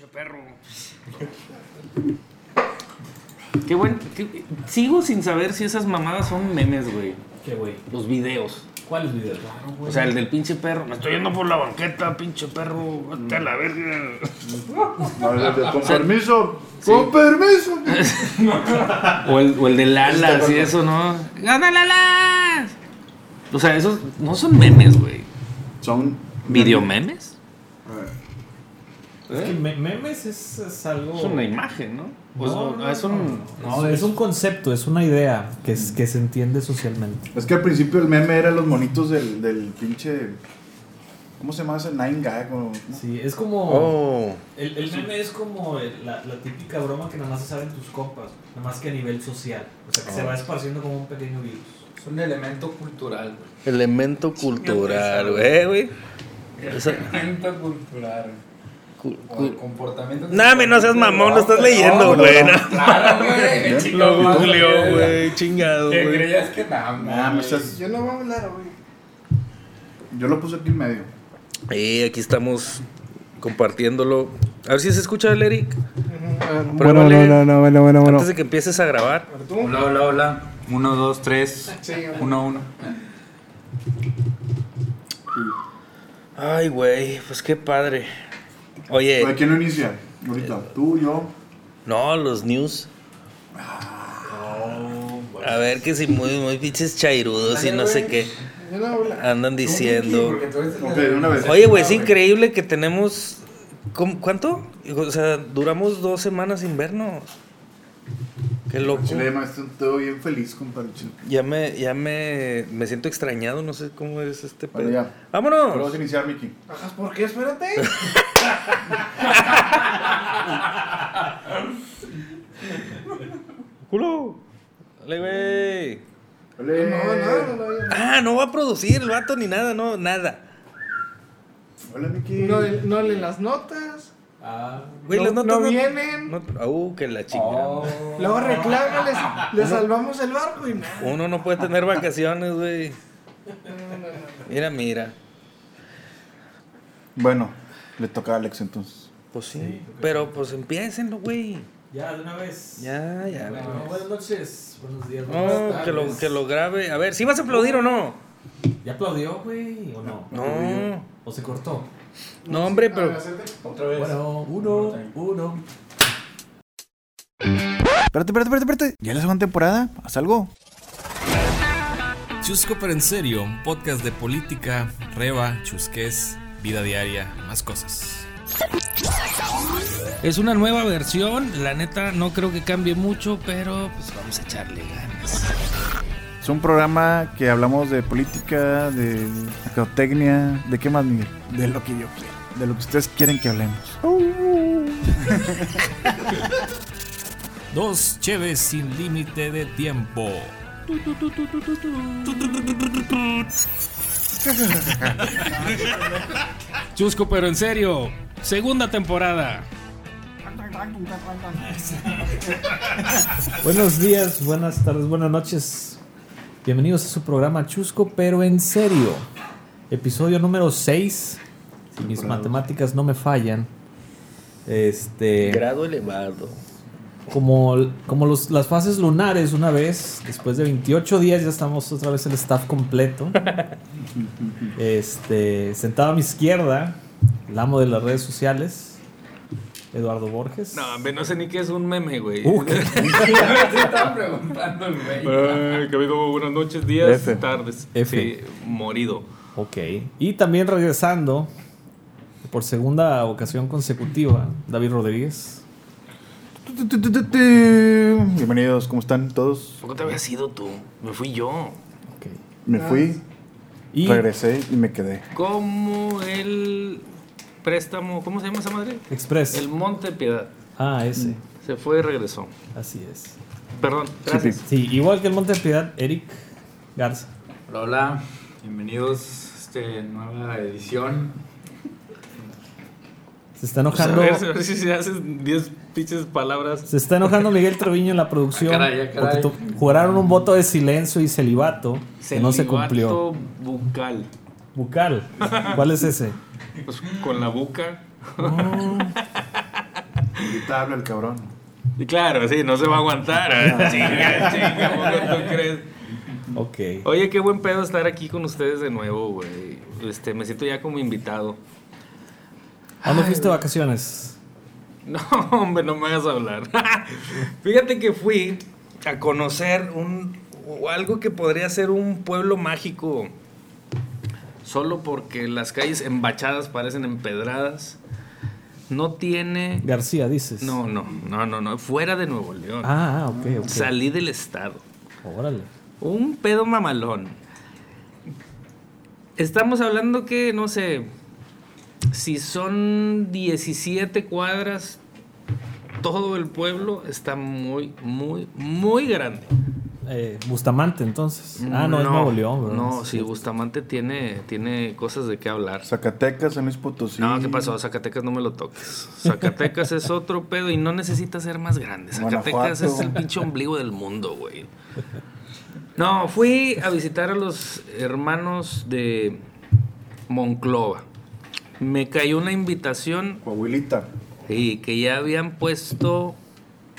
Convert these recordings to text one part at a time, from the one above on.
Pinche perro. Qué buen. qué- sigo sin saber si esas mamadas son memes, güey. ¿Qué, güey? Los videos. ¿Cuáles videos? O sea, el del pinche perro. Me estoy yendo por la banqueta, pinche perro. Vete a la verga. No, el de- con permiso. Con permiso. O el, o el del alas y eso, ¿no? ¡Gana el alas! O sea, esos no son memes, güey. Son ¿Videomemes? Es que me- memes es, es algo. Es una imagen, ¿no? Pues, No, no, es un. No, es un concepto, es una idea que, es, que se entiende socialmente. Es que al principio el meme era los monitos del, del pinche. ¿Cómo se llama ese? Nine Gag. o- Sí, es como. Oh. El, el meme es como la, la típica broma que nada más se sabe en tus compas, nada más que a nivel social. O sea, que se va esparciendo como un pequeño virus. Es un elemento cultural, güey. Elemento cultural, güey, güey. Elemento cultural. Cu- O cu- el comportamiento. Name, no seas mamón, lo estás leyendo, no, güey. Claro, güey. Lo verga. güey, chingado, ¿Qué güey. creías que nada, Nah, Yo no voy a hablar, güey. Yo lo puse aquí en medio. Y aquí estamos compartiéndolo. A ver si se escucha el Eric. Bueno, no, no, no, bueno, bueno, bueno. Antes de que empieces a grabar. Hola, hola, hola. Uno, dos, tres. Uno, uno. Ay, güey, pues qué padre. Oye, ¿Para quién no inicia? Ahorita. Tú, yo. no, los news. A ver que si muy, muy pinches chairudos y no sé qué andan diciendo. Oye, güey, es increíble que tenemos. ¿cómo- ¿Cuánto? O sea, duramos dos semanas sin vernos. Qué loco. Chile, estoy bien feliz, compadre. Chile. Ya me, ya me, me siento extrañado, no sé cómo es este Vale, pedo. ya. ¡Vámonos! Pero vas a iniciar, Miki. ¿Por qué? Espérate. ¡Culo! Dale, güey. Ole. Ah, no va a producir el vato ni nada, no, nada. Hola, Miki. No, no leen las notas. Ah. Güey, No- las notas no vienen. no- uh, que la chingada. Oh. Luego reclaman, les, les salvamos el barco y nada. Uno no puede tener vacaciones, güey. Mira, mira. Bueno, le toca a Alex entonces. Pues sí. Pero pues empiecenlo, güey. Ya, de una vez. Ya, ya. Bueno, buenas noches, buenos días. No, que lo, que lo grabe. A ver, ¿sí vas a aplaudir o no? ¿Ya aplaudió, güey? ¿O no? No. ¿O se cortó? No, hombre, pero. Otra vez. Bueno, uno, uno. Espérate, espérate, espérate, espérate. ¿Ya la segunda temporada? ¿Haz algo? Chusco pero en serio, un podcast de política, reba, chusqués, vida diaria más cosas. Es una nueva versión. La neta, no creo que cambie mucho, pero pues vamos a echarle ganas. Un programa que hablamos de política, de mercadotecnia, ¿de qué más, Miguel? De lo que yo quiero, de lo que ustedes quieren que hablemos. Dos cheves sin límite de tiempo. Chusco, pero en serio. Segunda temporada. Buenos días, buenas tardes, buenas noches. Bienvenidos a su programa Chusco, pero en serio. Episodio número 6. Si mis matemáticas no me fallan. Este. Grado elevado. Como, como los- las fases lunares, una vez, después de 28 días, ya estamos otra vez el staff completo. Este, sentado a mi izquierda, el amo de las redes sociales, Eduardo Borges. No, hombre, no sé ni qué es un meme, güey. Uh, qué- Se estaba preguntando el güey. Eh, que ha habido buenas noches, días, F. tardes. F. Sí, morido. Ok. Y también regresando, por segunda ocasión consecutiva, David Rodríguez. Bienvenidos, ¿cómo están todos? ¿Por qué te habías ido tú? Me fui yo. Ok. Me fui, Y regresé y me quedé. Como el préstamo, ¿cómo se llama esa madre? Express. El Monte Piedad. Ah, ese. Se fue y regresó. Así es. Perdón, gracias. Sí, igual que el Monte de Piedad, Eric Garza. Hola, hola. Bienvenidos a esta nueva edición. Se está Pues a enojando. ver, a ver si se hacen 10 pinches palabras. Se está enojando Miguel Treviño en la producción. Ah, caray, ah, caray. Porque tu- juraron un voto de silencio y celibato que no se Celibato cumplió. bucal. Bucal. ¿Cuál es ese? Pues con la buca. inaguantable el cabrón. Y claro, sí, no se va a aguantar. ¿eh? chinga, chinga, ¿cómo tú crees? Ok. Oye, qué buen pedo estar aquí con ustedes de nuevo, güey. Este, me siento ya como invitado. ¿A dónde fuiste de vacaciones? No, hombre, no me hagas hablar. Fíjate que fui a conocer un algo que podría ser un pueblo mágico. Solo porque las calles embachadas parecen empedradas. No tiene. García, dices. No, no, no, no, no. Fuera de Nuevo León. Ah, ah, ok, ok. Salí del estado. Órale. Un pedo mamalón. Estamos hablando que, no sé, si son 17 cuadras, todo el pueblo está muy, muy, muy grande. Eh, Bustamante, entonces. Ah, no, es Nuevo León, ¿verdad? No, sí, Bustamante tiene, tiene cosas de qué hablar. Zacatecas, San Luis Potosí. No, ¿qué pasó? Zacatecas no me lo toques. Zacatecas es otro pedo y no necesita ser más grande. Zacatecas Guanajuato. es el pinche ombligo del mundo, güey. No, fui a visitar a los hermanos de Monclova. Me cayó una invitación Coahuilita. y que ya habían puesto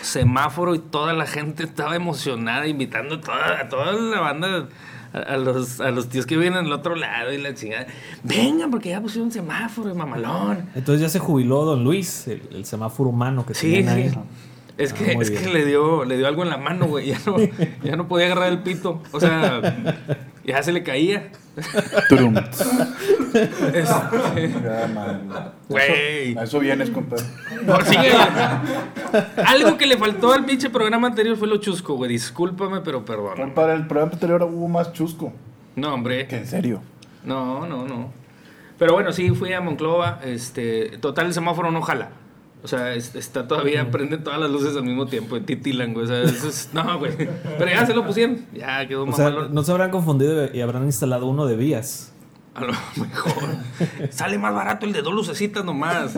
semáforo y toda la gente estaba emocionada invitando a toda, a toda la banda a, a los, a los tíos que viven al otro lado y la chingada. Vengan porque ya pusieron semáforo, mamalón. Entonces ya se jubiló Don Luis, el, el semáforo humano que Sí, ahí. sí. Es Ah, que, es que le dio, le dio algo en la mano, güey. Ya no, ya no podía agarrar el pito. O sea, ya se le caía. Este, Ya, man. Güey. A eso vienes, compadre. Por si que- Algo que le faltó al pinche programa anterior fue lo chusco, güey. Discúlpame, pero perdón. Compadre, el programa anterior hubo más chusco. No, hombre. ¿En serio? No, no, no. Pero bueno, sí, fui a Monclova. Este, total, el semáforo no jala. O sea, es- está todavía, prenden todas las luces al mismo tiempo, titilan, güey. O sea, eso es, no, güey. Pero ya se lo pusieron. Ya quedó O sea, mamalón. no se habrán confundido y habrán instalado uno de vías. A lo mejor. Sale más barato el de dos lucecitas nomás.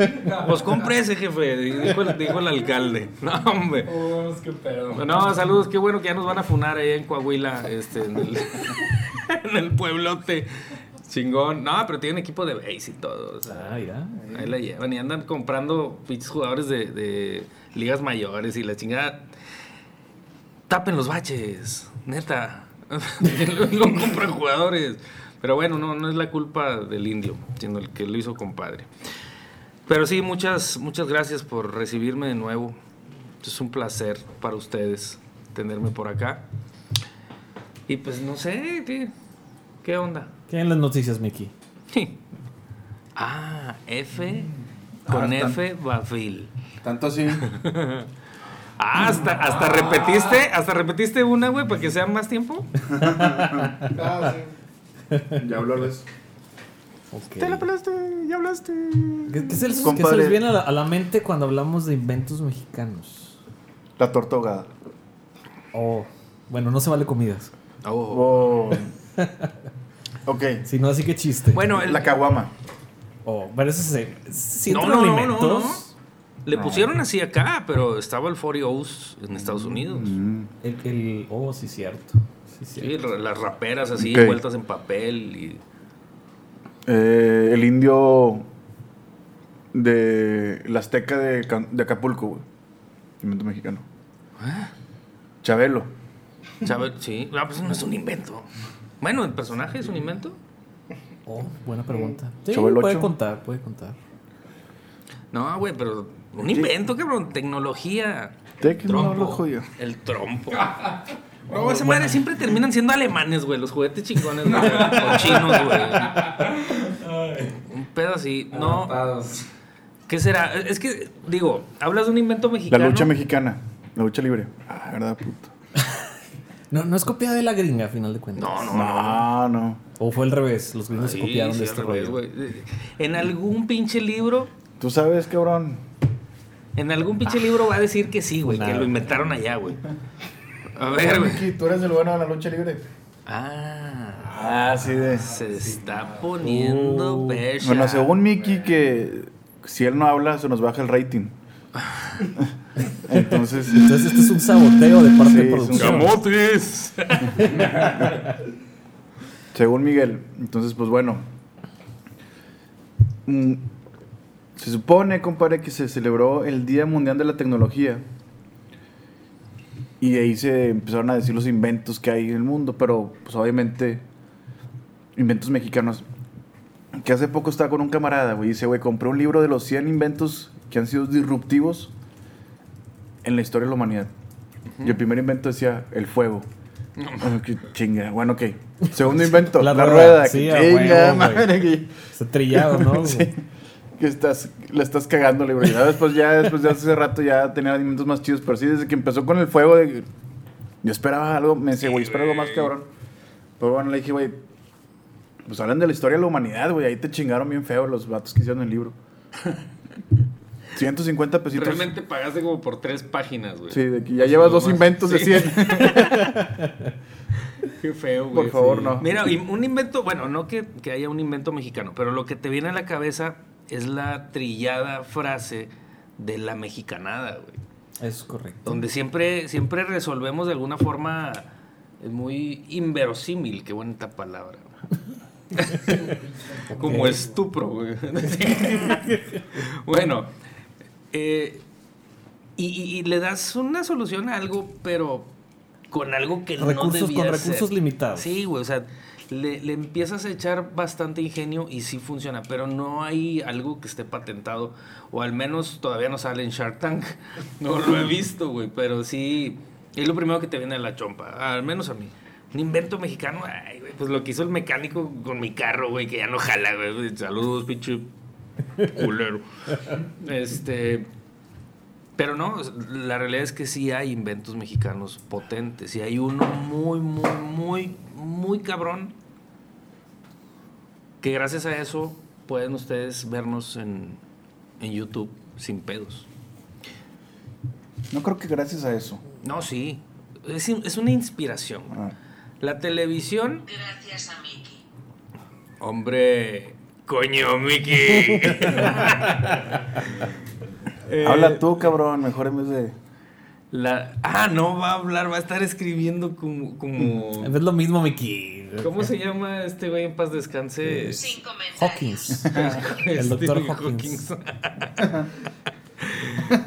Pues compre ese, jefe. Dijo el, dijo el alcalde. No, hombre. No, saludos. Qué bueno que ya nos van a funar ahí en Coahuila, este, en el, en el pueblote. Chingón. No, pero tienen equipo de base y todo. o sea, Ah, mira. ahí la llevan y andan comprando pinches jugadores de, de ligas mayores y la chingada. Tapen los baches, neta. Luego compran jugadores. Pero bueno, no, no es la culpa del indio, sino el que lo hizo compadre. Pero sí, muchas, muchas gracias por recibirme de nuevo. Es un placer para ustedes tenerme por acá. Y pues no sé, ¿qué, qué onda? ¿Qué hay en las noticias, Mickey? Ah, F con Ah, F Bafil. Tanto así. Ah, hasta, hasta repetiste, hasta repetiste una, güey, para que sea más tiempo. Ah, sí. ya hablarles. Ok. pelaste, ya hablaste. ¿Qué, qué se les, qué Compadre. se les viene a la, a la mente cuando hablamos de inventos mexicanos? La torta ahogada. Oh, bueno, no se vale comidas. Oh. Oh. ok. Si no, así que chiste. Bueno, el- La caguama. Oh, pero ese se. ¿sí No, no, no, alimentos? no, no. Le pusieron así acá, pero estaba el 40 O's en Estados Unidos. Mm. El, el- oh, sí, cierto. Sí, las raperas así, Ok. envueltas en papel. Y... Eh, el indio de la Azteca de, Can- de Acapulco, güey. Invento mexicano. Chabelo. ¿Sabes? Sí. Ah, pues no es un invento. Bueno, el personaje es un invento. Oh, buena pregunta. Sí, Chavo el puede contar, puede contar. No, güey, pero un invento, cabrón. Tecnología. Tecnología. Trompo. El trompo. No, esa madre siempre terminan siendo alemanes, güey. Los juguetes chingones, güey. O chinos, güey. Un pedo así. No. ¿Qué será? Es que, digo, hablas de un invento La mexicano. lucha mexicana. La lucha libre. Ah, verdad, puto. No, no es copiada de la gringa, a final de cuentas. No, no, no. No, no. O fue al revés, los gringos Sí, se copiaron sí, de este revés, rollo. güey. En algún pinche libro, Tú sabes, cabrón. en algún pinche libro va a decir que sí, güey, que lo inventaron allá, güey. A ver, güey. Miki, tú eres el bueno de la lucha libre. Ah, Ah, sí, de. se está poniendo percha. Bueno, según Mickey, que si él no habla, se nos baja el rating. Entonces, Entonces, este es un saboteo de parte Sí, de producción. ¡Camotes! según Miguel, entonces, pues bueno. Mm, Se supone, compadre, que se celebró el Día Mundial de la Tecnología. Y ahí se empezaron a decir los inventos que hay en el mundo, pero pues obviamente inventos mexicanos. Que hace poco estaba con un camarada, güey, y dice, güey, compré un libro de los 100 inventos que han sido disruptivos en la historia de la humanidad. Y el primer invento decía el fuego. Ah, qué chinga. Bueno, ok. Segundo invento, la, La rueda. rueda, sí, chinga, madre, Está trillado, ¿no? Sí. Que estás, la estás cagando, güey. Ya después, ya después de hace rato ya tenía alimentos más chidos. Pero sí, desde que empezó con el fuego, de- yo esperaba algo. Me decía, güey, espera algo más cabrón. Pero bueno, le dije, güey, pues hablan de la historia de la humanidad, güey. Ahí te chingaron bien feo los vatos que hicieron el libro. 150 pesitos. Realmente pagaste como por tres páginas, güey. Sí, de que ya llevas dos Nomás. inventos de Sí. 100. Qué feo, güey. Por favor, Sí. no. Mira, un invento, bueno, no que, que haya un invento mexicano, pero lo que te viene a la cabeza es la trillada frase de la mexicanada, güey. Es correcto. Donde siempre, siempre resolvemos de alguna forma eh, muy inverosímil, qué bonita palabra. Como estupro, güey. bueno, eh, y, y- y le das una solución a algo, pero con algo que no debía con ser. recursos limitados. Sí, güey, o sea, le, le empiezas a echar bastante ingenio y sí funciona, pero no hay algo que esté patentado, o al menos todavía no sale en Shark Tank. No lo he visto, güey, pero sí, es lo primero que te viene a la chompa, al menos a mí. Un invento mexicano, ay, güey, pues lo que hizo el mecánico con mi carro, güey, que ya no jala, güey. Saludos, pinche culero. Este. Pero no, la realidad es que sí hay inventos mexicanos potentes. Y hay uno muy, muy, muy, muy cabrón. Que gracias a eso pueden ustedes vernos en, en YouTube sin pedos. No creo que gracias a eso. No, sí. Es, es una inspiración. Ah. La televisión. Gracias a Mickey. Hombre. Coño, Mickey. Eh, Habla tú, cabrón, mejor en vez de. La, ah, no va a hablar, va a estar escribiendo como. como Es lo mismo, Mickey. ¿Cómo se llama este güey en paz descanse? Sin. Hawkins. El doctor Hawkins.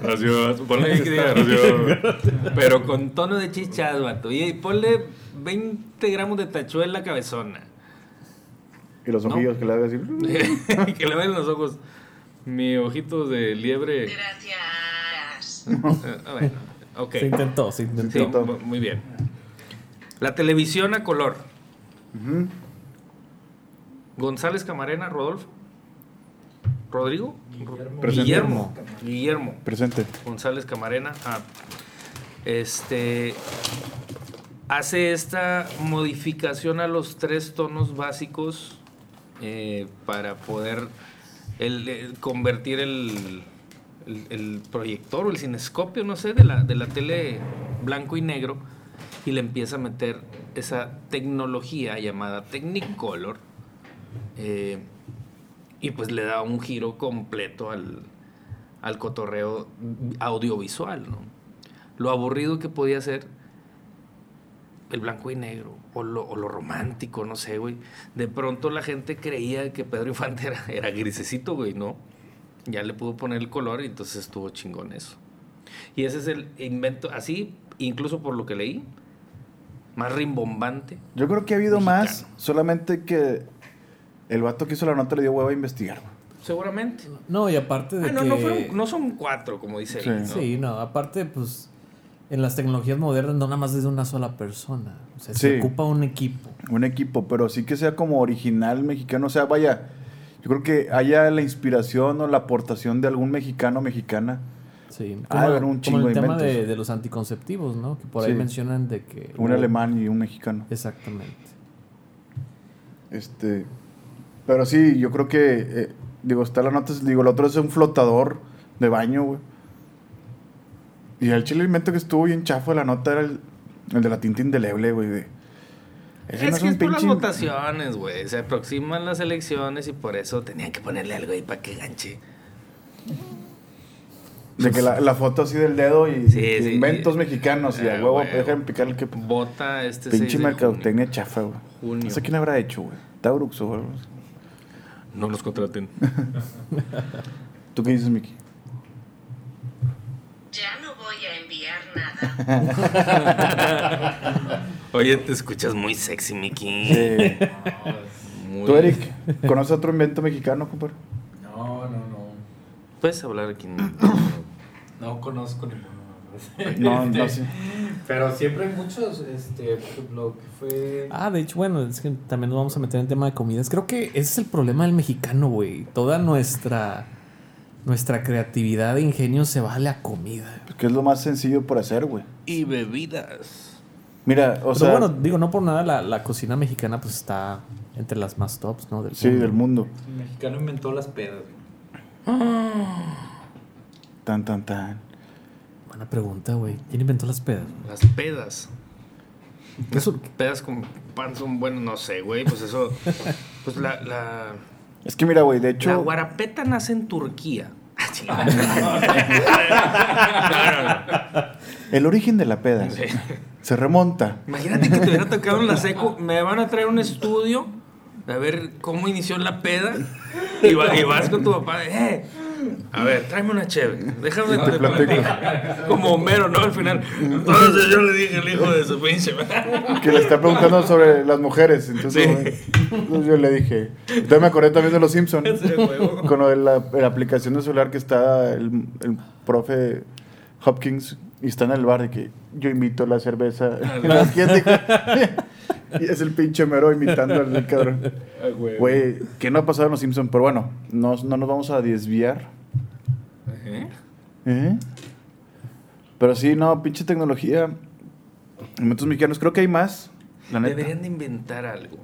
Gracias. Ponle ahí que diga gracias. Pero con tono de chichas, vato. Y ponle 20 gramos de tachuela cabezona. Y los No. ojillos que le hagas así. que le ven los ojos. Mi ojito de liebre. Gracias. Eh, bueno, ok. Se intentó, se intentó. Sí, muy bien. La televisión a color. González Camarena, Rodolfo. Rodrigo. Guillermo. Guillermo. Presente. González Camarena. Ah, este hace esta modificación a los tres tonos básicos eh, para poder el- el convertir el, el- el proyector o el cinescopio, no sé, de la, de la tele blanco y negro y le empieza a meter esa tecnología llamada Technicolor eh, y pues le da un giro completo al, al cotorreo audiovisual, ¿no? Lo aburrido que podía ser el blanco y negro, o lo, romántico, no sé, güey. De pronto la gente creía que Pedro Infante era, era grisecito, güey, ¿no? Ya le pudo poner el color y entonces estuvo chingón eso. Y ese es el invento, así, incluso por lo que leí, más rimbombante. Yo creo que ha habido Mexicano. más, solamente que el vato que hizo la nota le dio huevo a investigar. güey. Seguramente. No, y aparte de Ah, no, que... no, fueron- no son cuatro, como dice Sí. ahí, ¿no? Sí, no, aparte, pues, en las tecnologías modernas no nada más es de una sola persona. O sea, Sí. se ocupa un equipo. Un equipo, pero sí que sea como original mexicano. O sea, vaya, yo creo que haya la inspiración o la aportación de algún mexicano o mexicana. Sí, Ah, como, haber un como chingo el de tema de, de los anticonceptivos, ¿no? Que por ahí Sí. mencionan de que... Un alemán y un mexicano. Exactamente. Este, pero sí, yo creo que, eh, digo, está la nota, digo, el otro es un flotador de baño, güey. Y el chile invento que estuvo bien chafo de la nota era el, el de la tinta indeleble, güey. de- ese Es no que es por las votaciones, güey. Se aproximan las elecciones y por eso tenían que ponerle algo ahí para que ganche. De que la, la foto así del dedo y, Sí, y sí. inventos mexicanos y a Ah, huevo, dejen picar el que Vota este 6 pinche mercadotecnia chafa, güey. Junio. No sé quién habrá hecho, güey. Taurux o algo. No los contraten. ¿Tú qué dices, Miki? Ya no voy a enviar nada. Oye, te escuchas muy sexy, Mickey. Eh, Muy- ¿Tú, Eric? ¿Conoces otro invento mexicano, compadre? No, no, no. Puedes hablar aquí. No conozco ninguno. No, no Este, sé. Pero siempre hay muchos, este, ejemplo, que fue... Ah, de hecho, bueno, es que también nos vamos a meter en tema de comidas. Creo que ese es el problema del mexicano, güey. Toda nuestra nuestra creatividad e ingenio se va a la comida. Que es lo más sencillo por hacer, güey. Y bebidas. Mira, o Pero sea, bueno, digo, no por nada la, la cocina mexicana pues está entre las más tops, ¿no? Del sí, mundo. del mundo. El mexicano inventó las pedas. güey. Tan, tan, tan. Buena pregunta, güey. ¿Quién inventó las pedas? Las pedas. ¿Qué son? Pedas con pan son buenos, no sé, güey. Pues eso. Pues la. La, Es que mira, güey, de la hecho, guarapeta nace en Turquía. Chingada. no, no, no. el origen de la peda Sí. se remonta. Imagínate que te hubiera tocado en la seco. Me van a traer un estudio a ver cómo inició la peda. Y, va- y vas con tu papá. Eh, a ver, tráeme una chévere. Déjame te platico. Como Homero, ¿no? Al final. Entonces yo le dije al hijo de su pinche. Que le está preguntando sobre las mujeres. Entonces, Sí. entonces yo le dije. Entonces me acordé también de los Simpsons. Con lo de la, la aplicación de celular que está el, el profe Hopkins y está en el bar de que yo invito la cerveza. Y es el pinche mero imitando al cabrón. Güey, que no ha pasado en los Simpsons, pero bueno, no, no nos vamos a desviar. ¿Eh? ¿Eh? Pero sí, no, pinche tecnología. Inventos mexicanos, creo que hay más. La neta. Deberían de inventar algo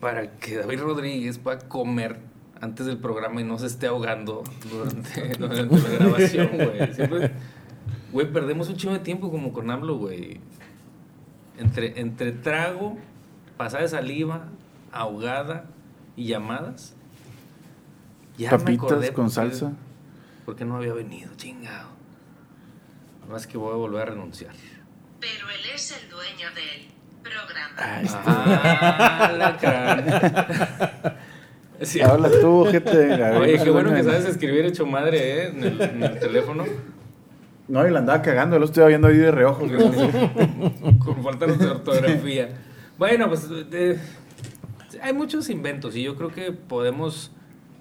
para que David Rodríguez pueda comer antes del programa y no se esté ahogando durante, durante la grabación, güey. Siempre, güey, perdemos un chingo de tiempo como con AMLO, güey. Entre, entre trago, pasada de saliva, ahogada y llamadas. Ya me Papitas acordé con salsa. Porque no había venido, chingado. Más que voy a volver a renunciar. Pero él es el dueño del programa. Ay, Ah, la cara. Sí. Habla tú, gente. Oye, qué bueno que sabes escribir hecho madre, ¿eh? En el, en el teléfono. No, y la andaba cagando, lo estoy viendo ahí de reojo. Con falta de ortografía. Bueno, pues eh, hay muchos inventos y yo creo que podemos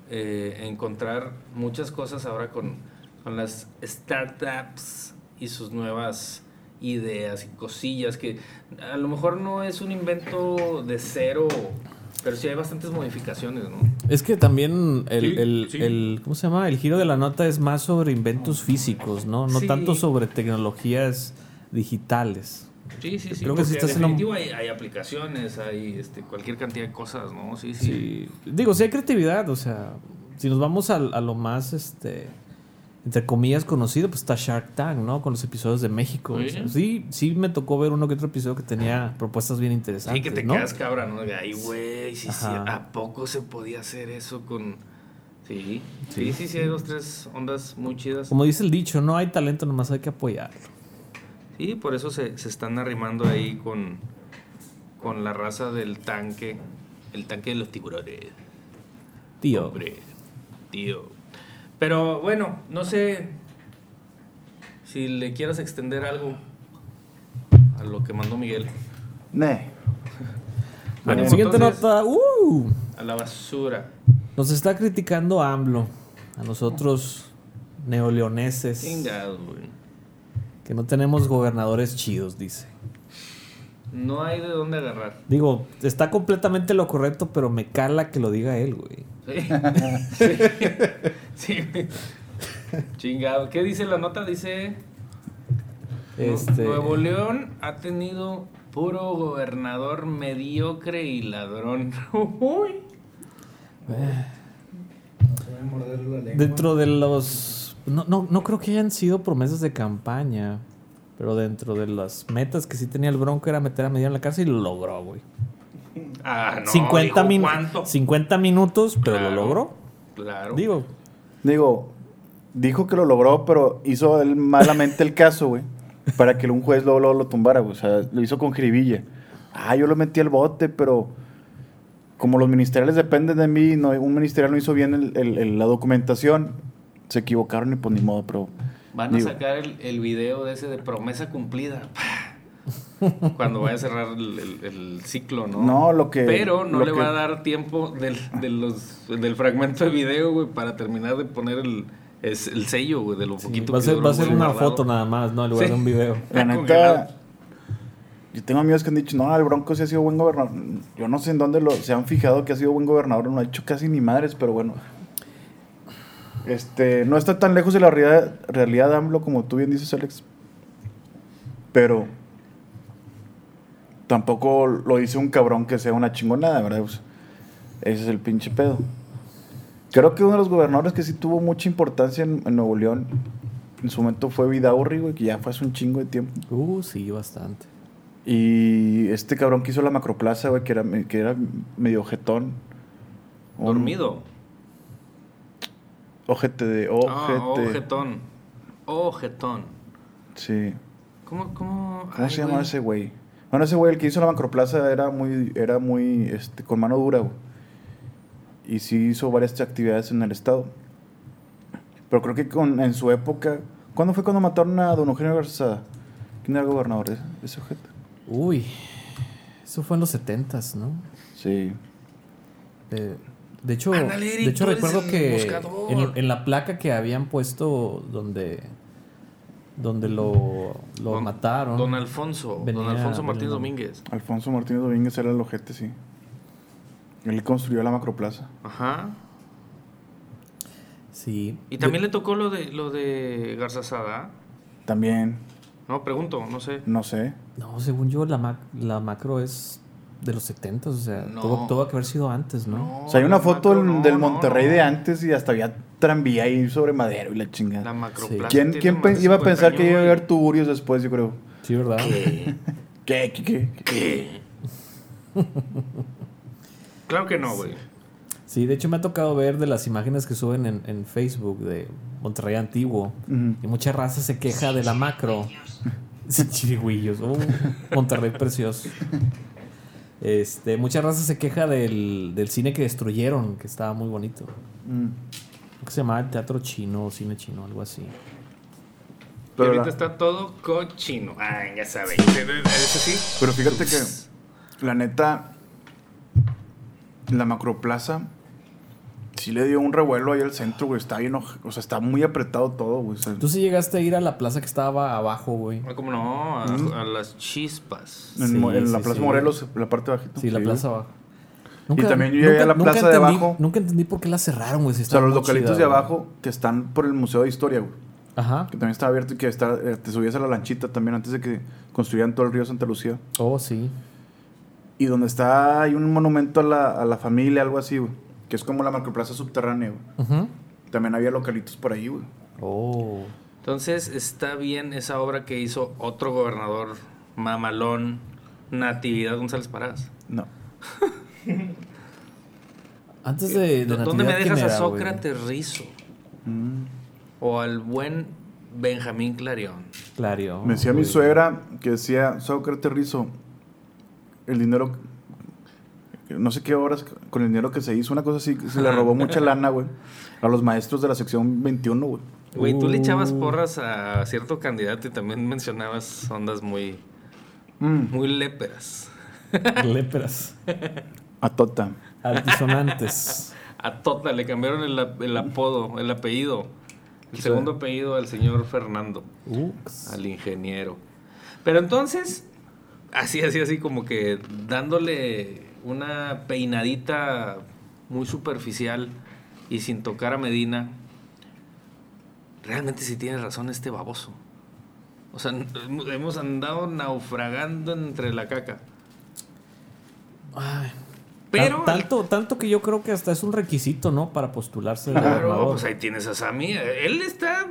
eh, encontrar muchas cosas ahora con, con las startups y sus nuevas ideas y cosillas que a lo mejor no es un invento de cero, pero sí hay bastantes modificaciones, ¿no? Es que también el, Sí, el- sí. el- ¿cómo se llama? El giro de la nota es más sobre inventos físicos, ¿no? No Sí. tanto sobre tecnologías digitales. Sí, sí, sí. Creo que en definitivo hay, hay aplicaciones, hay este, cualquier cantidad de cosas, ¿no? Sí, sí. Sí. Digo, sí hay creatividad, o sea, si nos vamos al- a, lo más, este, entre comillas, conocido, pues está Shark Tank, ¿no? Con los episodios de México. Sí. O sea, sí, sí me tocó ver uno que otro episodio que tenía propuestas bien Sí, interesantes, que te ¿no? quedas cabra, ¿no? De Ay, güey, sí, sí. ¿A poco se podía hacer eso con...? Sí, sí, sí, sí, hay dos, tres ondas muy chidas. Como dice el dicho, no hay talento, nomás hay que apoyarlo. Sí, por eso se, se están arrimando ahí con, con la raza del tanque, el tanque de los tiburones. Tío. Hombre, tío. Pero bueno, no sé si le quieras extender algo a lo que mandó Miguel. Ne. Bueno, Bueno, siguiente entonces- nota. ¡uh! A la basura. Nos está criticando AMLO, a nosotros neoleoneses, Chingado, güey. que no tenemos gobernadores chidos, dice. No hay de dónde agarrar. Digo, está completamente lo correcto, pero me cala que lo diga él, güey. Sí. sí. Sí. Chingado. ¿Qué dice la nota? Dice. Este, Nuevo León ha tenido puro gobernador mediocre y ladrón. Uy. Se va a morder la lengua. dentro de los... No, no, no creo que hayan sido promesas de campaña, pero dentro de las metas que sí tenía el Bronco era meter a Medina en la cárcel y lo logró, güey. Ah, no. 50, dijo, min- ¿Cuánto? 50 minutos, pero Claro. lo logró. Claro. Digo, Digo, dijo que lo logró, pero hizo él malamente el caso, güey. Para que un juez luego, luego lo tumbara, güey. O sea, lo hizo con jiribilla. Ah, yo lo metí al bote, pero como los ministeriales dependen de mí, no, un ministerial no hizo bien el- el- el- la documentación, se equivocaron y pues ni modo, pero... Van a digo, sacar el, el video de ese de promesa cumplida. Cuando vaya a cerrar el, el- el ciclo, ¿no? No, lo que- Pero no le que- va a dar tiempo del, de los, del fragmento de video, güey, para terminar de poner el, es- el sello, güey, de lo Sí, poquito va a que ser, duró, va a ser una guardado. foto nada más, ¿no? En lugar Sí. de un video. La neta, yo tengo amigos que han dicho, no, el Bronco sí ha sido buen gobernador. Yo no sé en dónde lo, se han fijado que ha sido buen gobernador, no ha hecho casi ni madres, pero bueno. Este, no está tan lejos de la realidad, realidad de AMLO, como tú bien dices, Alex. Pero tampoco lo dice un cabrón que sea una chingonada, ¿verdad? Pues, ese es el pinche pedo. Creo que uno de los gobernadores que sí tuvo mucha importancia en, en Nuevo León en su momento fue Vidaurri, güey, que ya fue hace un chingo de tiempo. Uh, sí, bastante. Y este cabrón que hizo la macroplaza, güey, que era, que era medio ojetón. Un Dormido. Ojete de Ah, ojete. ojetón. Ojetón. sí. ¿Cómo, cómo? ¿Cómo Ay, se llama ese güey? Bueno, ese güey, el que hizo la macroplaza, era muy, era muy, este, con mano dura, güey. Y sí hizo varias actividades en el estado. Pero creo que con, en su época... ¿Cuándo fue cuando mataron a don Eugenio Garzada? ¿Quién era el gobernador de ese ojete? Uy, eso fue en los setentas, ¿no? Sí. Eh, de hecho, de hecho recuerdo que en, en la placa que habían puesto donde donde lo, lo Don- mataron. Don Alfonso. Venía- don Alfonso Martínez venía- Domínguez. Alfonso Martínez Domínguez era el ojete, sí. Él construyó la macroplaza. Ajá. Sí. Y también le tocó lo de lo de Garza Sada. También, No, pregunto, no sé. no sé. No, según yo la, mac- la macro es de los setentas, o sea, No. tuvo, tuvo que haber sido antes, ¿no? o sea, hay una foto macro, del- no, del no, Monterrey no. de antes y hasta había tranvía ahí sobre madero y la chingada. La. ¿Quién, tiene quién de iba a 50 pensar que iba a haber tuburios después, yo creo? Sí, ¿verdad? ¿Qué? ¿Qué? ¿Qué? ¿Qué? Claro que no, güey. Sí, de hecho me ha tocado ver de las imágenes que suben en, en Facebook de Monterrey Antiguo. Y mucha raza se queja de la macro. Sí, chirigüillos. Uh, Monterrey precioso. Este, mucha raza se queja del, del cine que destruyeron, que estaba muy bonito. Mm. Creo que se llamaba el teatro chino, cine chino, algo así. Y Pero, ahorita la- está todo cochino. Ay, ya sí. pero fíjate que, la neta, la macroplaza sí le dio un revuelo ahí al centro, güey. Está bien, o sea, está muy apretado todo, güey. o sea, Tú sí llegaste a ir a la plaza que estaba abajo, güey. Ah, ¿Cómo no? A, Mm. a las chispas. en, sí, Mo- en la sí, Plaza sí. Morelos, en la parte bajita. Sí, la plaza abajo. también yo llegué a la plaza de abajo. Nunca entendí por qué la cerraron, güey. si O sea, los localitos chida, de güey. abajo que están por el Museo de Historia, güey. Ajá. Que también estaba abierto y que está, eh, te subías a la lanchita también antes de que construyeran todo el río Santa Lucía. Oh, sí. Y donde está, hay un monumento a la, a la familia, algo así, güey. Que es como la macroplaza subterránea, güey. También había localitos por ahí, güey. Oh. Entonces, está bien esa obra que hizo otro gobernador mamalón, Natividad González Parás. No. Antes de, de ¿Dónde me Natividad, ¿quién dejas a era, güey? Sócrates Rizo? Mm. O al buen Benjamín Clarion. Claro. Me decía mi suegra que decía, Sócrates Rizo, el dinero, no sé qué horas, con el dinero que se hizo, una cosa así, se le robó mucha lana, güey, a los maestros de la sección 21, güey. Güey, tú le echabas Uh. porras a cierto candidato y también mencionabas ondas muy, Mm, muy léperas. Léperas. a Tota. Altisonantes. A Tota le cambiaron el, el apodo, el apellido. El segundo apellido al señor Fernando, Ux. al ingeniero. Pero entonces, así, así, así, como que dándole una peinadita muy superficial y sin tocar a Medina, realmente sí tiene razón este baboso. O sea, hemos andado naufragando entre la caca. Ay. Pero... Tan- tanto, tanto que yo creo que hasta es un requisito, ¿no? Para postularse Claro, pues ahí tienes a Sammy. Él está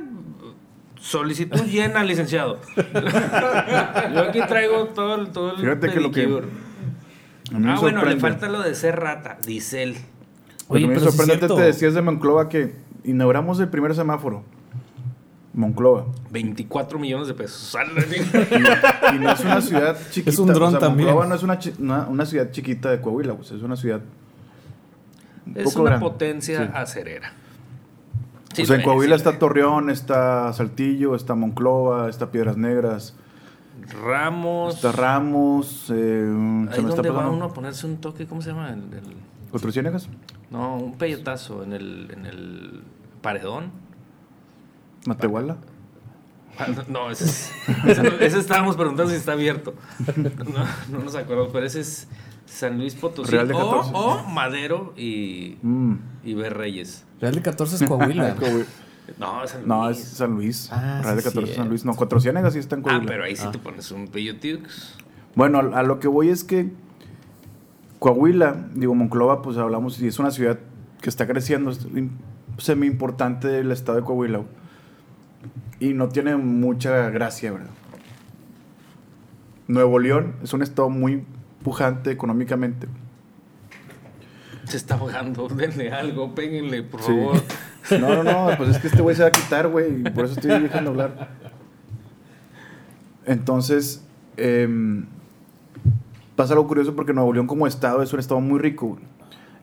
solicitud llena, licenciado. Yo aquí traigo todo el, todo el Fíjate que lo que-. A mí me Ah, bueno, le falta lo de ser rata, dice él. Oye, pero sí es sorprende, cierto. te decías de Monclova que inauguramos el primer semáforo. Monclova. 24 millones de pesos. Y no es una ciudad chiquita. Es un dron o sea, también. Monclova no es una, una, una ciudad chiquita de Coahuila, pues, es una ciudad Es poco una grande. potencia Sí. acerera. o sea, en Coahuila sí. está Torreón, está Saltillo, está Monclova, está Piedras Negras, Ramos. está Ramos, eh, Ahí se me está donde va pasando. uno a ponerse un toque, ¿cómo se llama? El- el- no, un peyetazo en el, en el paredón. Matehuala. Ah, no, No, ese, es- ese, no- ese estábamos preguntando si está abierto. No, no nos acordamos, pero ese es San Luis Potosí. Real de o, 14. o Madero y, Mm. y Berreyes. Real de 14 es Coahuila. No, es San Luis. No, es San Luis. Ah, Real de sí, 14 San. Luis. No, Cuatro Ciénegas sí está en Ah, Coahuila. pero ahí sí te pones un Peyotix. Bueno, a a lo que voy es que Coahuila, digo, Monclova, pues hablamos, y es una ciudad que está creciendo, es semi importante del estado de Coahuila. Y no tiene mucha gracia, ¿verdad? Nuevo León es un estado muy pujante económicamente. Se está ahogando, denle algo, péguenle, por Sí. favor. No, no, no, pues es que este güey se va a quitar, güey, y por eso estoy dejando hablar. Entonces, em, pasa algo curioso porque Nuevo León como estado es un estado muy rico, güey.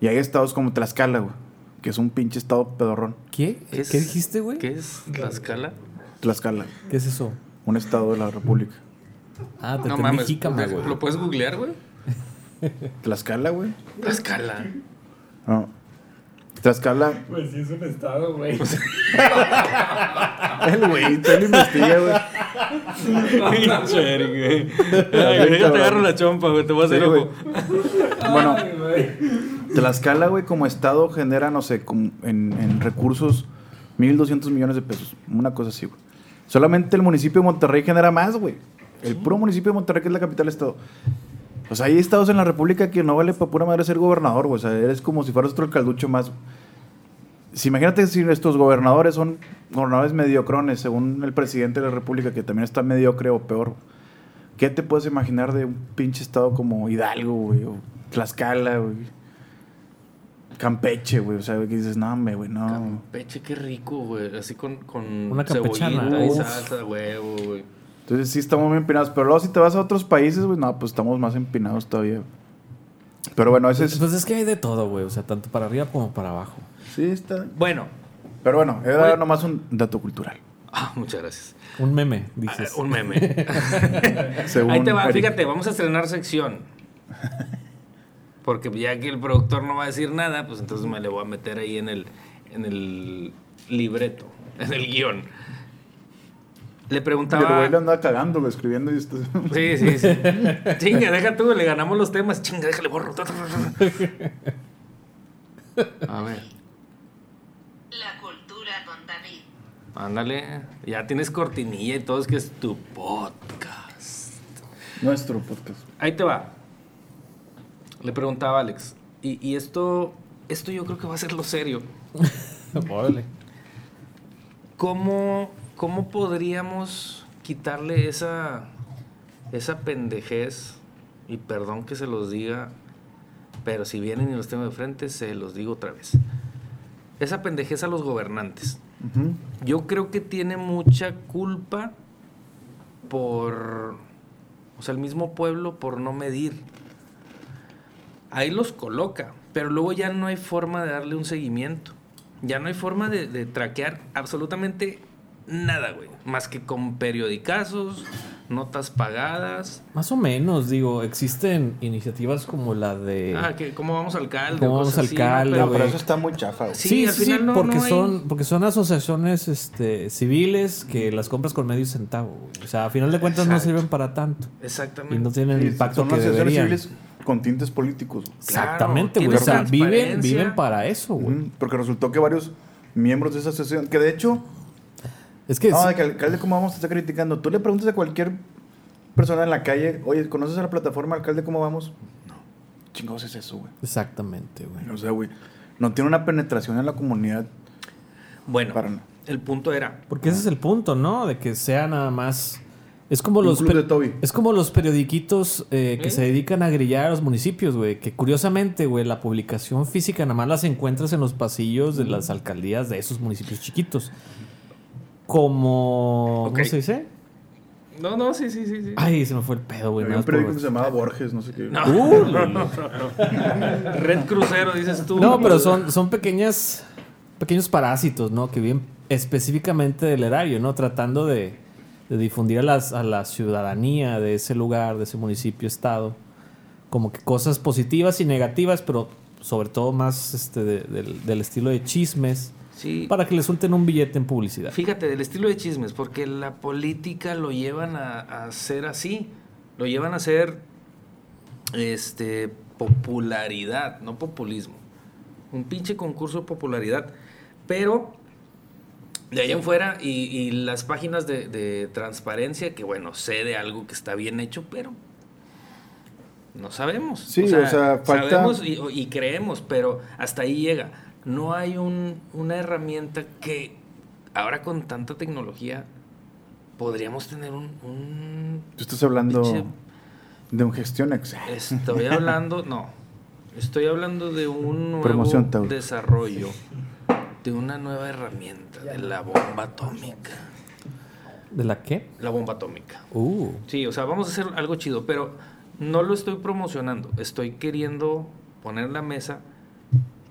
Y hay estados como Tlaxcala, güey, que es un pinche estado pedorrón. ¿Qué? es- ¿Qué dijiste, güey? ¿Qué es Tlaxcala? Tlaxcala, ¿Qué es eso? un estado de la República. Ah, te No mames. ¿lo puedes googlear, güey? Tlaxcala, güey. Tlaxcala. No. Tlaxcala, Pues sí, es un estado, güey. el güey, te lo investiga, güey. Cheri, güey. Ay, ya te agarro la chompa, güey, te voy a hacer Sí, güey. ojo. Bueno, Ay. Tlaxcala, güey, como estado genera, no sé, como en, en recursos, 1.200 millones de pesos. Una cosa así, güey. Solamente el municipio de Monterrey genera más, güey. El puro municipio de Monterrey, que es la capital del estado. O sea, hay estados en la República que no vale para pura madre ser gobernador, güey. O sea, eres como si fueras otro calducho más. Si imagínate si nuestros gobernadores son gobernadores mediocrones, según el presidente de la República, que también está mediocre o peor. ¿Qué te puedes imaginar de un pinche estado como Hidalgo, güey? O Tlaxcala, güey. Campeche, güey. O sea, que dices, no, hombre, güey, no. Campeche, qué rico, güey. Así con, con Una campechana. cebollita y Uf. salsa huevo, güey. Entonces sí estamos muy empinados. Pero luego si te vas a otros países, güey, no, pues estamos más empinados todavía. Pero bueno, ese es... Pues es que hay de todo, güey. O sea, tanto para arriba como para abajo. Sí, está... Bueno. Pero bueno, era Oye. nomás un dato cultural. Ah, muchas gracias. Un meme, Ah, dices. un meme. Según Ahí te va, Eric. fíjate, vamos a estrenar sección. Porque ya que el productor no va a decir nada, pues entonces me le voy a meter ahí en el, en el libreto, en el guion. Le Pero preguntaba. güey le andaba cagando, escribiendo y esto. Sí, sí, sí. Chinga, deja tú, le ganamos los temas. Chinga, déjale borro. A ver, La cultura con David. ándale. Ya tienes cortinilla y todo, es que es tu podcast. Nuestro podcast. Ahí te va. Le preguntaba a Alex. Y, y esto, esto yo creo que va a ser lo serio. Órale. ¿Cómo, cómo podríamos quitarle esa, esa pendejez? Y perdón que se los diga, pero si vienen y los tengo de frente, se los digo otra vez. Esa pendejez a los gobernantes. Yo creo que tiene mucha culpa por, o sea, el mismo pueblo por no medir. Ahí los coloca, pero luego ya no hay forma de darle un seguimiento. Ya no hay forma de, de traquear absolutamente nada, güey. Más que con periodicazos, notas pagadas. Más o menos, digo, existen iniciativas como la de... Ah, que cómo vamos alcalde. ¿Cómo vamos cosas así, ¿no? Pero- eso está muy chafa, güey. Sí, al final no- porque no hay- son porque son asociaciones este, civiles que las compras con medio centavo. güey. O sea, a final de cuentas no sirven para tanto Exactamente. y no tienen el Sí, impacto son que asociaciones deberían. civiles con tintes políticos. güey. Exactamente, Claro, güey. O sea, viven, viven para eso, güey. Porque resultó que varios miembros de esa asociación, que de hecho, Es que no, de que el alcalde, ¿cómo vamos? Te está criticando. Tú le preguntas a cualquier persona en la calle, oye, ¿conoces a la plataforma alcalde, cómo vamos? No. Chingados es eso, güey. exactamente, güey. O sea, güey, no tiene una penetración en la comunidad. Bueno, Para el punto era, Porque ese es el punto, ¿no? De que sea nada más. Es como los club per- de Toby. es como los periodiquitos eh, que ¿Eh? se dedican a grillar a los municipios, güey. Que curiosamente, güey, la publicación física nada más las encuentras en los pasillos de las alcaldías de esos municipios chiquitos. Como. Ok. ¿Cómo se dice? No, no, sí, sí, sí. sí. Ay, se me fue el pedo, güey. Había un periódico que se llamaba Borges, no sé qué. No, Uy. no, no, no, no. Red Crucero, dices tú. No, pero son, son pequeñas, pequeños parásitos, ¿no? Que viven específicamente del erario, ¿no? Tratando de, de difundir a, las, a la ciudadanía de ese lugar, de ese municipio, estado, como que cosas positivas y negativas, pero sobre todo más este, de- del, del estilo de chismes, Sí. para que le suelten un billete en publicidad. Fíjate, del estilo de chismes, porque la política lo llevan a, a ser así. Lo llevan a ser este popularidad, no populismo. Un pinche concurso de popularidad. Pero de ahí en fuera, y, y las páginas de, de transparencia, que bueno, sé de algo que está bien hecho, pero no sabemos. Sí, o sea, falta- Sabemos y, y creemos, pero hasta ahí llega. No hay un, una herramienta que ahora con tanta tecnología podríamos tener un... un Tú estás hablando pinche- de un gestión Excel. Estoy hablando, no. Estoy hablando de un nuevo Promoción, desarrollo, de una nueva herramienta, de la bomba atómica. ¿De la qué? La bomba atómica. Uh, Sí, o sea, vamos a hacer algo chido, pero no lo estoy promocionando. Estoy queriendo poner en la mesa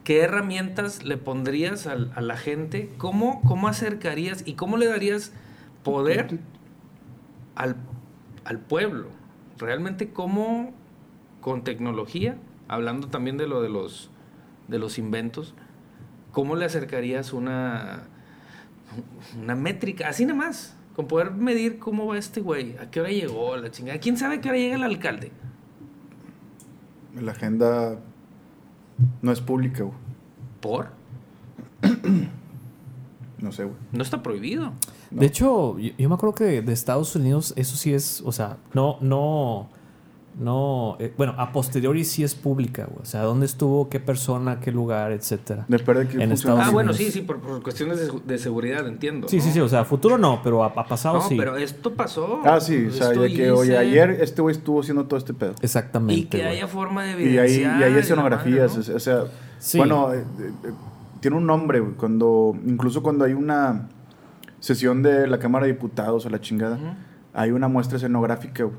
qué herramientas le pondrías a, la gente, cómo, cómo acercarías y cómo le darías poder al, al pueblo. Realmente cómo con tecnología, hablando también de lo de los, de los inventos, cómo le acercarías una, una métrica, así nada más, con poder medir cómo va este güey, a qué hora llegó, la chingada. ¿Quién sabe a qué hora llega el alcalde? La agenda no es pública, güey. ¿Por? No sé, güey. No está prohibido. No. De hecho, yo, yo me acuerdo que de Estados Unidos eso sí es, o sea, no, no, no, eh, bueno, a posteriori sí es pública, güey. O sea, dónde estuvo, qué persona, qué lugar, etcétera. Depende de qué En. Estados Ah, bueno, sí, sí, por, por cuestiones de, de seguridad, entiendo. Sí, ¿no? sí, sí, o sea, futuro no, pero a, a pasado No, sí. pero esto pasó. Ah, sí, o sea, de que oye, hice. ayer este güey estuvo haciendo todo este pedo. Exactamente. Y que güey. haya forma de Y ahí, y evidenciar. hay escenografías, madre, ¿no? o sea, Sí. bueno, eh, eh, tiene un nombre, güey, cuando, incluso cuando hay una sesión de la Cámara de Diputados o la chingada, hay una muestra escenográfica, güey,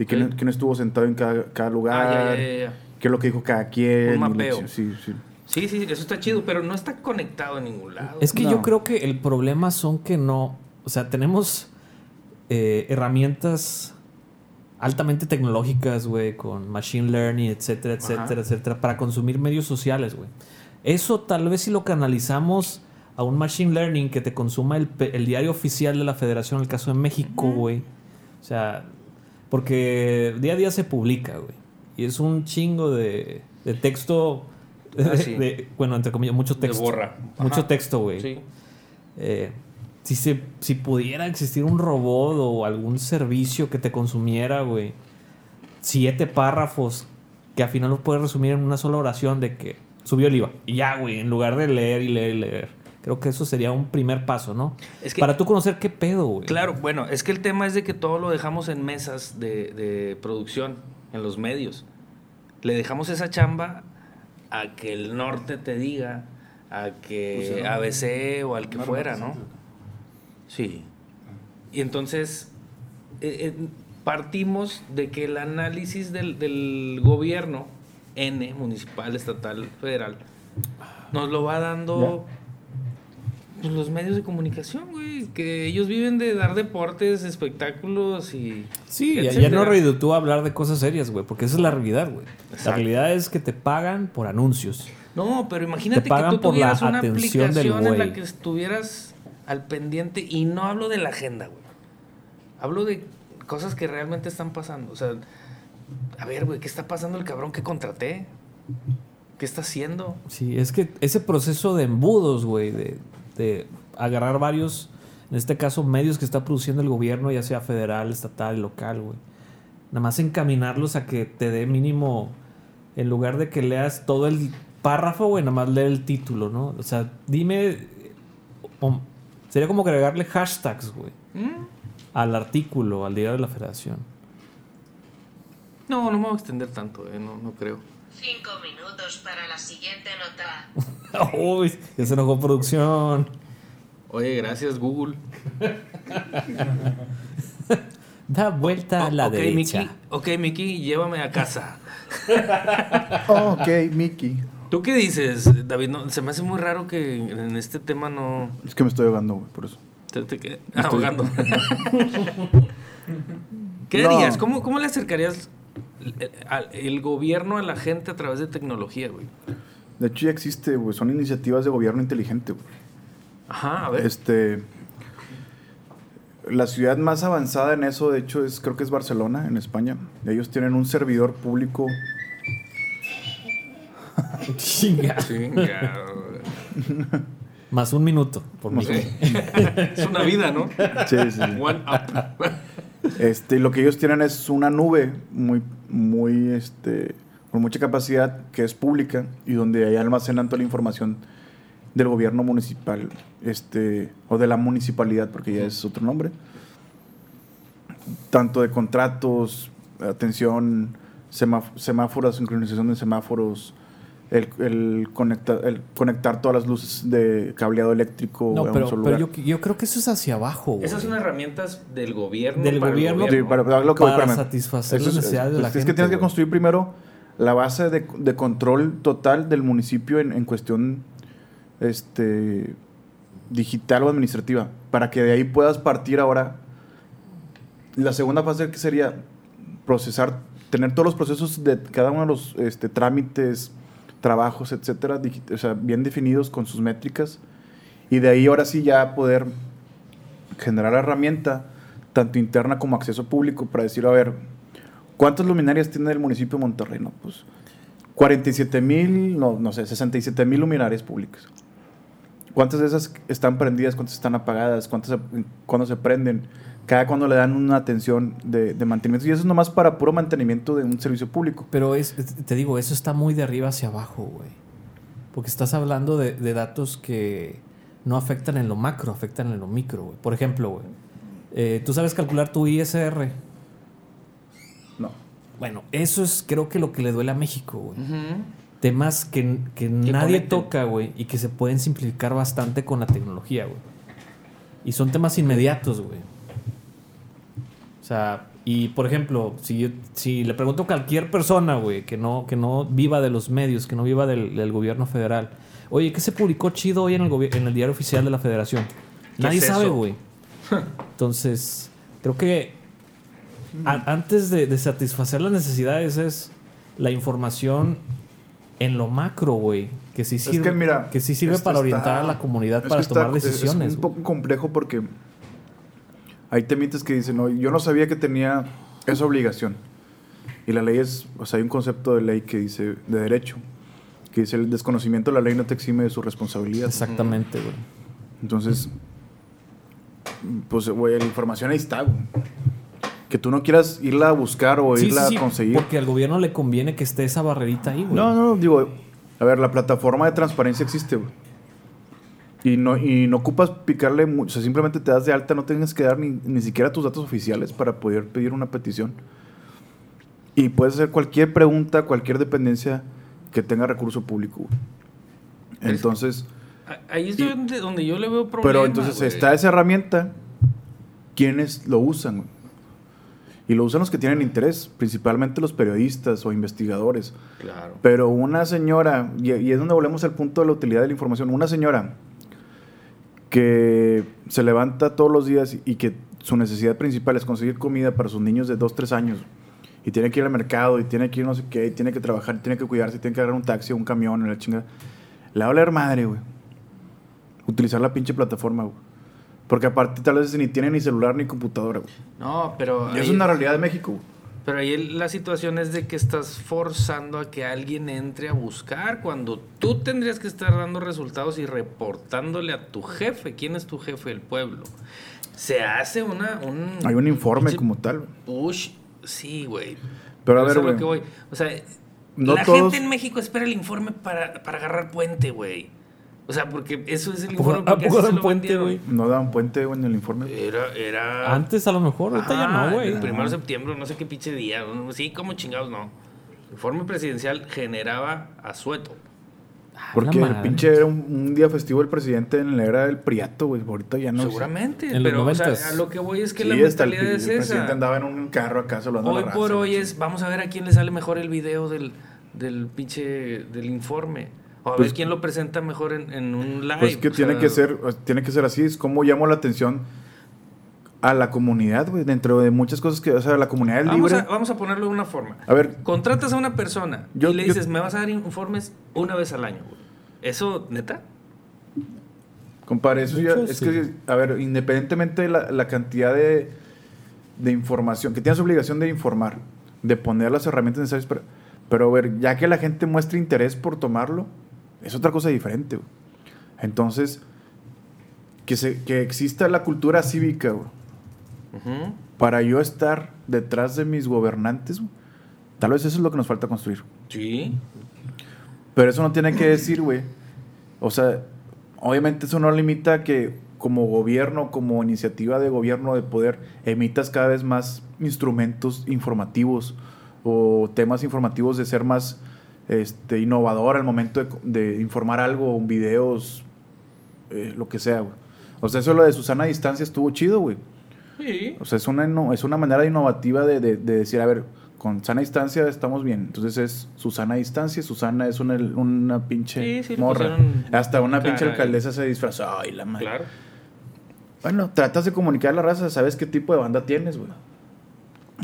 de quién, Ok. quién estuvo sentado en cada, cada lugar, Ah, ya, ya, ya, ya. qué es lo que dijo cada quien. Un mapeo. sí, sí. Sí, sí, eso está chido, pero no está conectado en ningún lado. Es que No. yo creo que el problema son que no, o sea, tenemos eh, herramientas altamente tecnológicas, güey, con machine learning, etcétera, etcétera, Ajá. etcétera, para consumir medios sociales, güey. Eso tal vez si lo canalizamos a un machine learning que te consuma el, pe- el diario oficial de la federación, en el caso de México, güey. O sea, porque día a día se publica, güey. Y es un chingo de, de texto, Ah, sí. de- bueno, entre comillas, mucho De texto. borra. Mucho Ajá. texto, güey. Sí. Eh, si, se, si pudiera existir un robot o algún servicio que te consumiera, güey, siete párrafos que al final los puedes resumir en una sola oración de que subió el IVA. Y ya, güey, en lugar de leer y leer y leer. Creo que eso sería un primer paso, ¿no? Es que- Para tú conocer qué pedo, güey. Claro, bueno, es que el tema es de que todo lo dejamos en mesas de, de producción, en los medios. Le dejamos esa chamba a que el norte te diga, a que Pues, ah, ABC o al que fuera, ¿no? Sí. Y entonces eh, eh, partimos de que el análisis del, del gobierno, N, municipal, estatal, federal, nos lo va dando pues, los medios de comunicación, güey. Que ellos viven de dar deportes, espectáculos y. Sí, ya, ya no reditúa hablar de cosas serias, güey, porque esa es la realidad, güey. La realidad es que te pagan por anuncios. No, pero imagínate que tú por la tuvieras una aplicación en la que estuvieras al pendiente y no hablo de la agenda, güey. Hablo de cosas que realmente están pasando. O sea, a ver, güey, ¿qué está pasando el cabrón que contraté? ¿Qué está haciendo? Sí, es que ese proceso de embudos, güey, de, de agarrar varios, en este caso, medios que está produciendo el gobierno, ya sea federal, estatal, local, güey. Nada más encaminarlos a que te dé mínimo, en lugar de que leas todo el párrafo, güey, nada más lee el título, ¿no? O sea, dime, sería como agregarle hashtags, güey, ¿Mm? al artículo, al diario de la federación. No, no me voy a extender tanto, eh, no, no creo. Cinco minutos para la siguiente nota. Uy, ya se enojó producción. Oye, gracias, Google. Da vuelta a la ok, derecha. Mickey, ok, Mickey, llévame a casa. ok, Mickey. ¿Tú qué dices, David? No, se me hace muy raro que en este tema no Es que me estoy ahogando, güey, por eso. te, te quede Estoy- ahogando. ¿Qué No. harías? ¿Cómo, ¿Cómo le acercarías el, gobierno a la gente a través de tecnología, güey? De hecho, ya existe, güey. Son iniciativas de gobierno inteligente, güey. Ajá, a ver. Este. La ciudad más avanzada en eso, de hecho, es creo que es Barcelona, en España. Ellos tienen un servidor público. Chinga. Chinga, Más un minuto por. Mickey. es una vida, ¿no? Sí, sí, sí. One up. Este, y lo que ellos tienen es una nube muy, muy, este, con mucha capacidad que es pública y donde ahí almacenan toda la información del gobierno municipal, este, o de la municipalidad, porque ya es otro nombre. Tanto de contratos, atención, semá- semáforos, sincronización de semáforos, el, el, conecta- el conectar todas las luces de cableado eléctrico No, a un pero, solo pero lugar. yo, yo creo que eso es hacia abajo, güey. Esas son herramientas del gobierno. Del para el gobierno. Sí, para, para lo que voy, Para espérame. satisfacer las es- necesidades de la es, Es que gente, tienes que construir primero la base de, de control total del municipio en, en cuestión este, digital o administrativa, para que de ahí puedas partir ahora. La segunda fase que sería procesar, tener todos los procesos de cada uno de los este, trámites, trabajos, etcétera, bien definidos con sus métricas, y de ahí ahora sí ya poder generar herramienta, tanto interna como acceso público, para decir, a ver, ¿cuántas luminarias tiene el municipio de Monterrey? No, pues 47 mil, no, no sé, 67 mil luminarias públicas. ¿Cuántas de esas están prendidas? ¿Cuántas están apagadas? ¿Cuántas cuándo se prenden? Cada cuando le dan una atención de, de mantenimiento. Y eso es nomás para puro mantenimiento de un servicio público. Pero es, te digo, eso está muy de arriba hacia abajo, güey. Porque estás hablando de, de datos que no afectan en lo macro, afectan en lo micro, güey. Por ejemplo, güey, eh, tú sabes calcular tu ISR. No. Bueno, eso es creo que lo que le duele a México, güey. Temas que, que nadie conecten. toca, güey, y que se pueden simplificar bastante con la tecnología, güey. Y son temas inmediatos, güey. O sea, y por ejemplo, si, yo- si le pregunto a cualquier persona, güey, que no, que no viva de los medios, que no viva del, del gobierno federal, oye, ¿qué se publicó chido hoy en el, en el diario oficial de la federación? ¿Qué Nadie es sabe, güey. Entonces, creo que a- antes de, de satisfacer las necesidades es la información en lo macro, güey. Que sí Es sirve, que mira, que sí sirve para está- orientar a la comunidad Es para está- tomar es- decisiones. Es un poco complejo porque hay temites que dicen, no, yo no sabía que tenía esa obligación. Y la ley es, o sea, hay un concepto de ley que dice, de derecho, que dice, el desconocimiento de la ley no te exime de su responsabilidad. Exactamente, güey. Entonces, pues, güey, la información ahí está, güey. Que tú no quieras irla a buscar o Sí, irla sí, sí, a conseguir. Porque al gobierno le conviene que esté esa barrerita ahí, güey. No, no, digo, a ver, la plataforma de transparencia existe, güey. Y no, y no ocupas picarle mucho, o sea, simplemente te das de alta, no tienes que dar ni, ni siquiera tus datos oficiales para poder pedir una petición. Y puedes hacer cualquier pregunta, cualquier dependencia que tenga recurso público. güey. Entonces, Ahí es Y- donde, yo le veo problema. pero entonces güey. está esa herramienta, ¿quiénes lo usan? güey? Y lo usan los que tienen interés, principalmente los periodistas o investigadores. Claro. Pero una señora, y, y es donde volvemos al punto de la utilidad de la información, una señora que se levanta todos los días y que su necesidad principal es conseguir comida para sus niños de 2, 3 años, y tiene que ir al mercado, y tiene que ir no sé qué, y tiene que trabajar, y tiene que cuidarse, y tiene que agarrar un taxi un camión, la chinga, le va a valer madre, güey. Utilizar la pinche plataforma, güey. Porque aparte tal vez ni tiene ni celular ni computadora, güey. No, pero. Y es ahí- una realidad de México, güey. Pero ahí el- la situación es de que estás forzando a que alguien entre a buscar cuando tú tendrías que estar dando resultados y reportándole a tu jefe. ¿Quién es tu jefe? El pueblo. Se hace una... Un, Hay un informe como tal. Push. Sí, güey. Pero a ver, güey. O sea, No la todos- gente en México espera el informe para, para agarrar puente, güey. O sea, porque eso es el ¿A poco- informe. a poco dan puente, güey? No dan puente, güey, en el informe. Era, era... Antes a lo mejor, ahorita ya no, güey. El primero de septiembre, no sé qué pinche día. Sí, como chingados, no. El informe presidencial generaba asueto. Ah, Porque el pinche era un, un día festivo el presidente en la era del Priato, güey. Ahorita ya no. Seguramente, En los pero o sea, a lo que voy es que Sí, la hasta el, mentalidad pi- es el presidente esa. andaba en un carro acá Hoy la por hoy es, vamos a ver a quién le sale mejor el video del, del pinche, del informe. O a Pues- ver quién lo presenta mejor en, en un live. Pues que o tiene sea, que ser, tiene que ser así, es como llamo la atención a la comunidad, güey, dentro de muchas cosas que, o sea, la comunidad Vamos libre. a, vamos a ponerlo de una forma. A ver, Contratas a una persona Yo- y le yo- dices, me vas a dar informes una vez al año. güey. ¿Eso, neta? compadre, eso ya, es sí. que, a ver, independientemente de la, la cantidad de, de información, que tienes obligación de informar, de poner las herramientas necesarias, pero, pero a ver, ya que la gente muestre interés por tomarlo, es otra cosa diferente, güey. Entonces, que, se, que exista la cultura cívica, güey, para yo estar detrás de mis gobernantes, güey, tal vez eso es lo que nos falta construir. Sí. Pero eso no tiene que decir, güey. O sea, obviamente eso no limita a que como gobierno, como iniciativa de gobierno de poder, emitas cada vez más instrumentos informativos o temas informativos de ser más este, innovador al momento de, de informar algo, videos, eh, lo que sea, güey. O sea, eso lo de Susana a distancia estuvo chido, güey. Sí. O sea, es una, es una manera innovativa de, de- de decir, a ver, con sana distancia estamos bien. Entonces es Susana a distancia. Susana es una, una pinche Sí, sí, le morra. Hasta una pinche cara alcaldesa se disfrazó. Ay, la madre. Claro. Bueno, tratas de comunicar a la raza, sabes qué tipo de banda tienes, güey.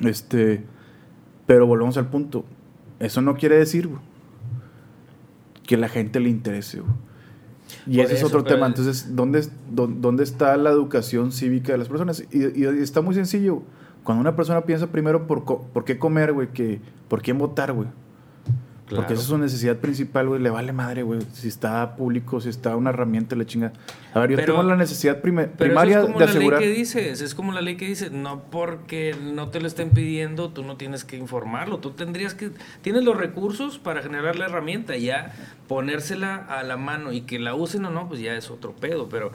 Este, pero volvemos al punto. Eso no quiere decir, güey, que la gente le interese, güey. Y Por ese es otro pero- tema. Entonces, ¿dónde, ¿dónde está la educación cívica de las personas? Y, y está muy sencillo. Cuando una persona piensa primero por, por qué comer, güey, que por quién votar, güey. Porque esa es su necesidad principal, güey. Le vale madre, güey. Si está público, si está una herramienta, le chinga. A ver, yo Pero- tengo la necesidad Pero primaria eso es como de la asegurar. ley que dices, es como la ley que dice, no porque no te lo estén pidiendo, tú no tienes que informarlo, tú tendrías que, tienes los recursos para generar la herramienta, ya ponérsela a la mano y que la usen o no, pues ya es otro pedo, pero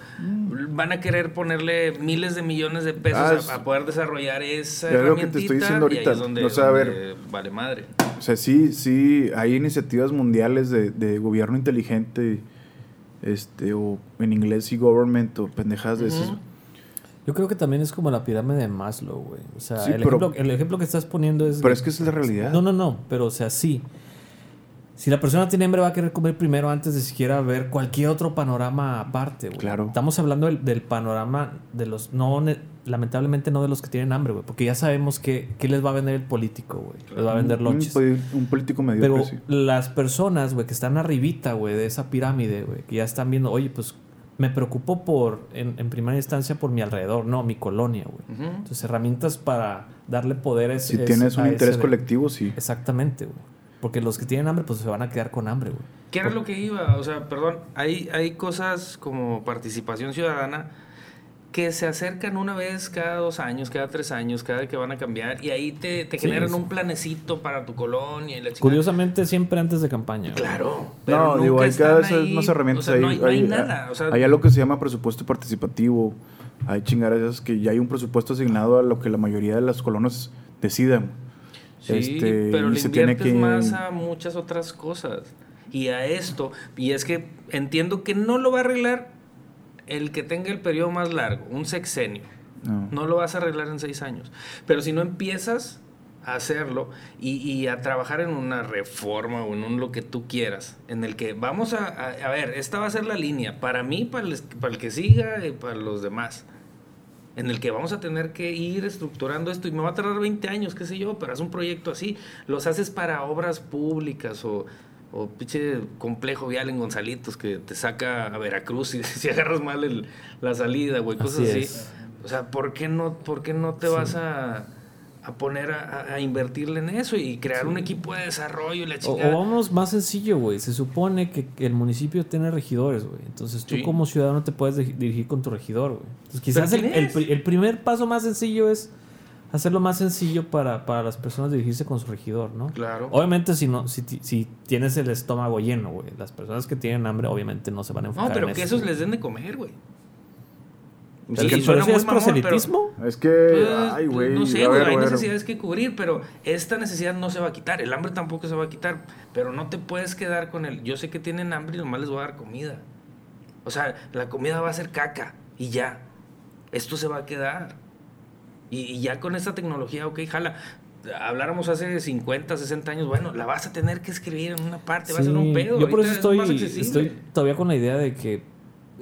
van a querer ponerle miles de millones de pesos Mm. Ah, a- es- a, poder desarrollar esa Es lo que herramienta te estoy diciendo ahorita. es donde, O sea, a ver. vale madre. O sea, sí, sí, hay iniciativas mundiales de, de gobierno inteligente, este, o en inglés e-government, o pendejadas de esas. Ujú. Yo creo que también es como la pirámide de Maslow, güey. O sea, Sí, el, pero- ejemplo, el ejemplo que estás poniendo es... Pero es que es la realidad. No, no, no, pero o sea, sí. Si la persona tiene hambre va a querer comer primero antes de siquiera ver cualquier otro panorama aparte, güey. Claro. Estamos hablando del, del panorama de los... no Lamentablemente no de los que tienen hambre, güey. Porque ya sabemos que, qué les va a vender el político, güey. Les va a vender Un- lonches. Un, un político Pero mediocre, sí. las personas, güey, que están arribita, güey, de esa pirámide, güey, que ya están viendo, oye, pues me preocupo por, en, en primera instancia, por mi alrededor, no, mi colonia, güey. Entonces, herramientas para darle poder a ese- Si tienes un a interés ese- colectivo, sí. Exactamente, güey. Porque los que tienen hambre, pues se van a quedar con hambre, güey. ¿Qué era lo que iba? O sea, perdón, hay, hay cosas como participación ciudadana que se acercan una vez cada dos años, cada tres años, cada que van a cambiar, y ahí te, te Sí, generan sí. un planecito para tu colonia y la. Curiosamente, siempre antes de campaña. Claro. No, nunca digo, hay cada vez ahí, más herramientas o sea, no ahí. hay, no hay nada. O sea, hay algo que se llama presupuesto participativo. Hay chingadas que ya hay un presupuesto asignado a lo que la mayoría de las colonos decidan. Sí, Este, pero le se tiene que- más a muchas otras cosas. Y a esto, y es que entiendo que no lo va a arreglar el que tenga el periodo más largo, un sexenio. No. No lo vas a arreglar en seis años. Pero si no empiezas a hacerlo y, y a trabajar en una reforma o en un lo que tú quieras, en el que vamos a, a, a ver, esta va a ser la línea, para mí, para el, para el que siga y para los demás, en el que vamos a tener que ir estructurando esto y me va a tardar 20 años, qué sé yo, pero haz un proyecto así, los haces para obras públicas o... O pinche complejo vial en Gonzalitos que te saca a Veracruz y si agarras mal el- la salida, güey, cosas Así. O sea, ¿por qué no, por qué no te Sí. vas a, a poner a, invertirle en eso y crear un equipo de desarrollo y la O, chingada? o vámonos más sencillo, güey. Se supone que, que el municipio tiene regidores, güey. Entonces tú Sí. como ciudadano te puedes de- dirigir con tu regidor, güey. Entonces quizás el primer paso más sencillo es hacerlo más sencillo para, para las personas dirigirse con su regidor, ¿no? Claro. Obviamente si no, si, si tienes el estómago lleno, güey. Las personas que tienen hambre obviamente no se van a enfocar no, pero en que eso, esos güey. les den de comer, güey. Sí, que- suena muy es mamón, pero- proselitismo. Es que, Pues, ay, güey. No sé, güey, hay necesidades que cubrir, pero esta necesidad no se va a quitar. El hambre tampoco se va a quitar. Pero no te puedes quedar con el. Yo sé que tienen hambre y nomás les voy a dar comida. O sea, la comida va a ser caca y ya. Esto se va a quedar. Y, y ya con esta tecnología, ok, jala. Habláramos hace 50, 60 años, bueno, la vas a tener que escribir en una parte, va a ser un Sí, pedo. Yo por eso es estoy, todavía con la idea de que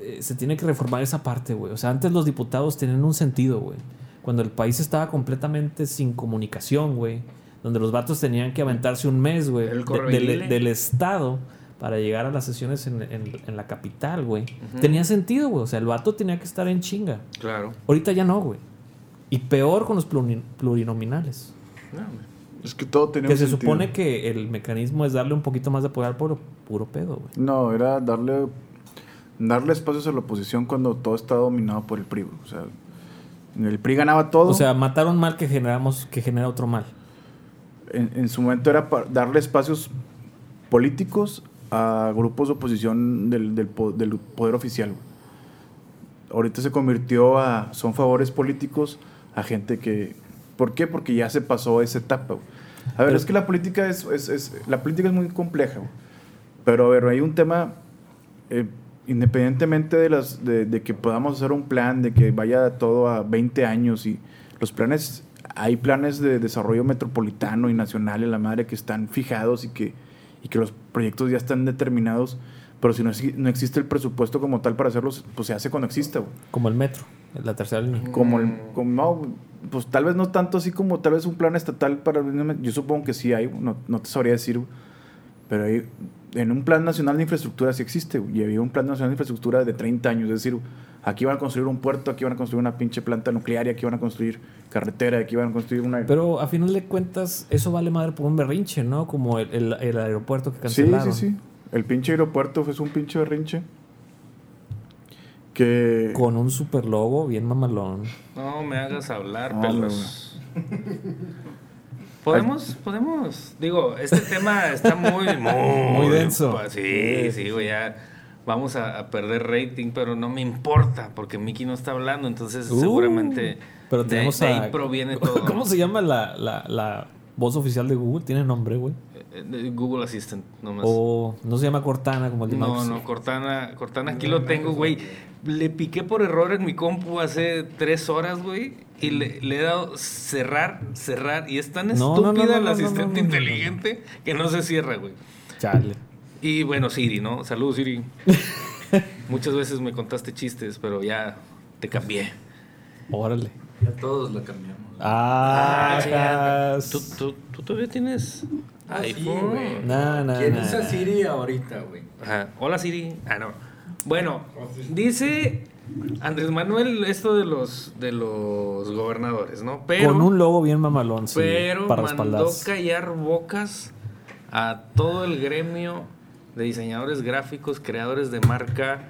eh, se tiene que reformar esa parte, güey. O sea, antes los diputados tenían un sentido, güey. Cuando el país estaba completamente sin comunicación, güey. Donde los vatos tenían que aventarse un mes, güey. De- del Estado para llegar a las sesiones en, en- en la capital, güey. Tenía sentido, güey. O sea, el vato tenía que estar en chinga. Claro. Ahorita ya no, güey. Y peor con los pluri- plurinominales. No. Es que todo tenía Que un se sentido. supone que el mecanismo es darle un poquito más de poder al pueblo. Puro pedo, güey. No, era darle darle espacios a la oposición cuando todo estaba dominado por el PRI. güey. O sea, el PRI ganaba todo. O sea, matar un mal que generamos, que genera otro mal. en, en su momento era para darle espacios políticos a grupos de oposición del, del poder oficial. güey. Ahorita se convirtió a son favores políticos a gente que ¿Por qué? Porque ya se pasó esa etapa. güey. A ver, Pero- es que la política es, es- es- la política es muy compleja. güey. Pero a ver, hay un tema eh, independientemente de las de, de que podamos hacer un plan de que vaya todo a 20 años y los planes hay planes de desarrollo metropolitano y nacional en la madre que están fijados y que y que los proyectos ya están determinados pero si no, no existe el presupuesto como tal para hacerlos pues se hace cuando exista güey. Como el metro, la tercera línea. como el como no, pues tal vez no tanto así como tal vez un plan estatal para yo supongo que sí hay no, no te sabría decir pero hay en un plan nacional de infraestructura sí existe y había un plan nacional de infraestructura de 30 años es decir aquí van a construir un puerto aquí van a construir una pinche planta nuclear y aquí van a construir carretera aquí van a construir una Pero a final de cuentas, eso vale madre por un berrinche, ¿no? Como el, el- el aeropuerto que Sí, cancelaron. sí, sí. El pinche aeropuerto fue un pinche berrinche. Que. Con un super logo bien mamalón. No me hagas hablar, No, pelos. Podemos, podemos. Digo, este tema está muy, muy, Muy denso. Sí, sí, güey, ya vamos a, a perder rating, pero no me importa porque Mickey no está hablando, entonces Uh, seguramente Pero de, tenemos de a. ahí proviene todo. ¿Cómo se llama la, la, la voz oficial de Google? Tiene nombre, güey. Google Assistant, nomás. O no se llama Cortana como el de No, Microsoft. no, Cortana, Cortana aquí lo tengo, güey. Le piqué por error en mi compu hace tres horas, güey. Y le, le he dado cerrar, cerrar. Y es tan No, no, no, estúpida no, la asistente no, no, no. inteligente que no se cierra, güey. Chale. Y bueno, Siri, ¿no? Saludos, Siri. Muchas veces me contaste chistes, pero ya te cambié. Órale. Ya todos lo cambiamos. Ah, ¿Tú, tú, tú todavía tienes iPhone? güey. No, no, ¿Quién no. usa Siri ahorita, güey? Ajá. Hola Siri. Ah, no. Bueno, dice Andrés Manuel esto de los de los gobernadores, ¿no? Pero Con un logo bien mamalón, sí. pero para mandó callar bocas a todo el gremio de diseñadores gráficos, creadores de marca.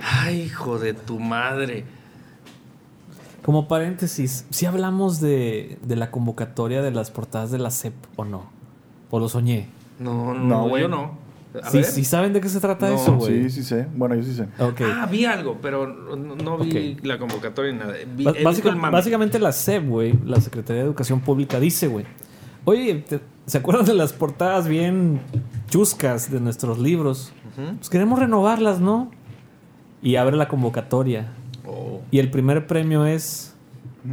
Ay, hijo de tu madre. Como paréntesis, si hablamos de, de la convocatoria de las portadas de la CEP o no? ¿O lo soñé? No, no, No, güey. yo no. A Sí, ver. sí saben de qué se trata No, eso, güey. Sí, sí sé. Bueno, yo sí sé. Ah, vi algo, pero no, no vi la convocatoria ni nada. Vi, básica- básicamente la SEP, güey, la Secretaría de Educación Pública, dice, güey. Oye, te- ¿se acuerdan de las portadas bien chuscas de nuestros libros? Pues queremos renovarlas, ¿no? Y abre la convocatoria. Oh. Y el primer premio es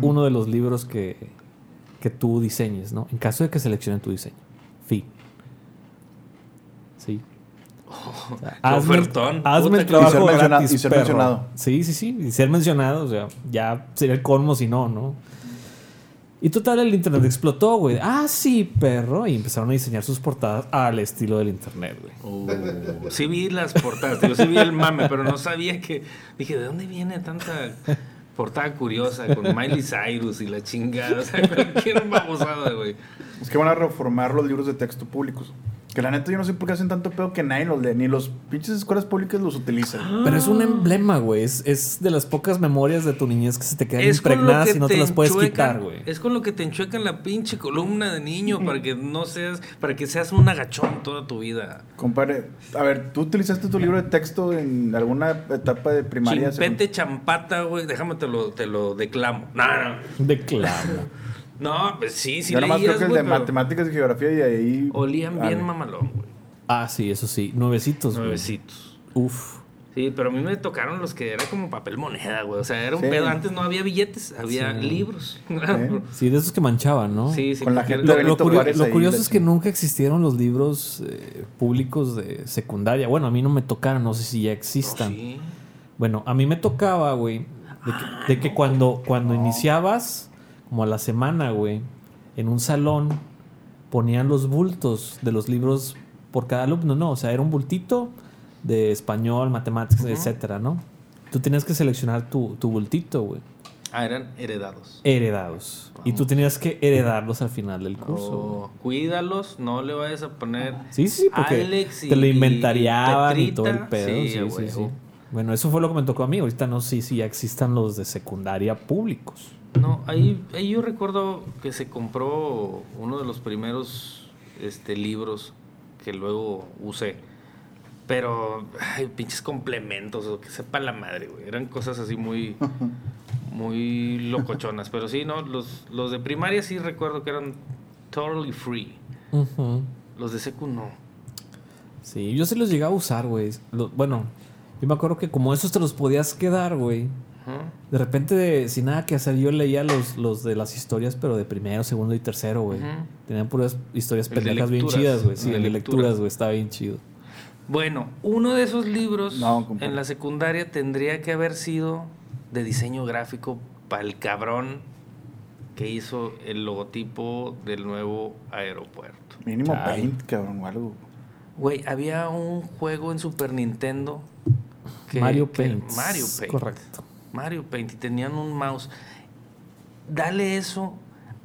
uno de los libros que, que tú diseñes, ¿no? En caso de que seleccionen tu diseño. Fin. Sí. O sea, qué ofertón. hazme el trabajo Y ser menciona- gratis, y ser perro. mencionado. Sí, sí, sí. Y ser mencionado, o sea, ya sería el colmo si no, ¿no? Y total, el internet explotó, güey. Ah, sí, perro. Y empezaron a diseñar sus portadas al estilo del internet, güey. Oh, sí vi las portadas, digo, sí vi el mame, pero no sabía que... Dije, ¿de dónde viene tanta portada curiosa con Miley Cyrus y la chingada? O sea, cualquier babosada, güey. Es que van a reformar los libros de texto públicos. Que la neta yo no sé por qué hacen tanto pedo que nadie los lee. Ni los pinches escuelas públicas los utilizan. Pero es un emblema, güey. Es, es de las pocas memorias de tu niñez que se te quedan Es impregnadas que y no te las puedes quitar, güey. Es con lo que te enchuecan la pinche columna de niño para que no seas, para que seas un agachón toda tu vida. Compadre, a ver, ¿tú utilizaste tu libro de texto en alguna etapa de primaria? Chimpete champata, güey. Déjame te lo, te lo declamo. No, no. Declamo. No, pues sí, sí Yo nomás leías, creo que el de pero matemáticas y geografía y ahí... Olían Ah, bien mamalón, güey. Ah, sí, eso sí. Nuevecitos, güey. Nuevecitos. Uf. Sí, pero a mí me tocaron los que era como papel moneda, güey. O sea, era un Sí. pedo. Antes no había billetes, había Sí. libros. Sí, de esos que manchaban, ¿no? Sí, sí. Con la gente Lo, de lo curio- lo ahí, curioso es que nunca existieron los libros eh, públicos de secundaria. Bueno, a mí no me tocaron, no sé si ya existan. Sí. Bueno, a mí me tocaba, güey, de que, de que cuando, cuando iniciabas, como a la semana, güey, en un salón ponían los bultos de los libros por cada alumno, ¿no? O sea, era un bultito de español, matemáticas, etcétera, ¿no? Tú tenías que seleccionar tu, tu bultito, güey. Ah, eran heredados. Heredados. Y tú tenías que heredarlos al final del curso. Oh, cuídalos, no le vayas a poner. Sí, sí, porque Alex y- te lo inventariaban y, todo el pedo. Sí, Sí, sí, sí. Bueno, eso fue lo que me tocó a mí. Ahorita no sé si ya existan los de secundaria públicos. No, ahí, ahí yo recuerdo que se compró uno de los primeros este, libros que luego usé. Pero, ay, pinches complementos, o que sepa la madre, güey. Eran cosas así muy, muy locochonas. Pero sí, no, los, los de primaria sí recuerdo que eran totally free. Los de secu no. Sí, yo sí los llegaba a usar, güey. Bueno, yo me acuerdo que como esos te los podías quedar, güey. De repente, sin nada que hacer, yo leía los, los de las historias, pero de primero, segundo y tercero, güey. Tenían puras historias pendejas bien chidas, güey. Sí, de de lecturas. güey. Estaba bien chido. Bueno, uno de esos libros No, en la secundaria tendría que haber sido de diseño gráfico para el cabrón que hizo el logotipo del nuevo aeropuerto. Mínimo Chale. Paint, cabrón, o algo. Güey, había un juego en Super Nintendo que- Mario Paint. Mario Paint. Correcto. Mario Paint y tenían un mouse. Dale eso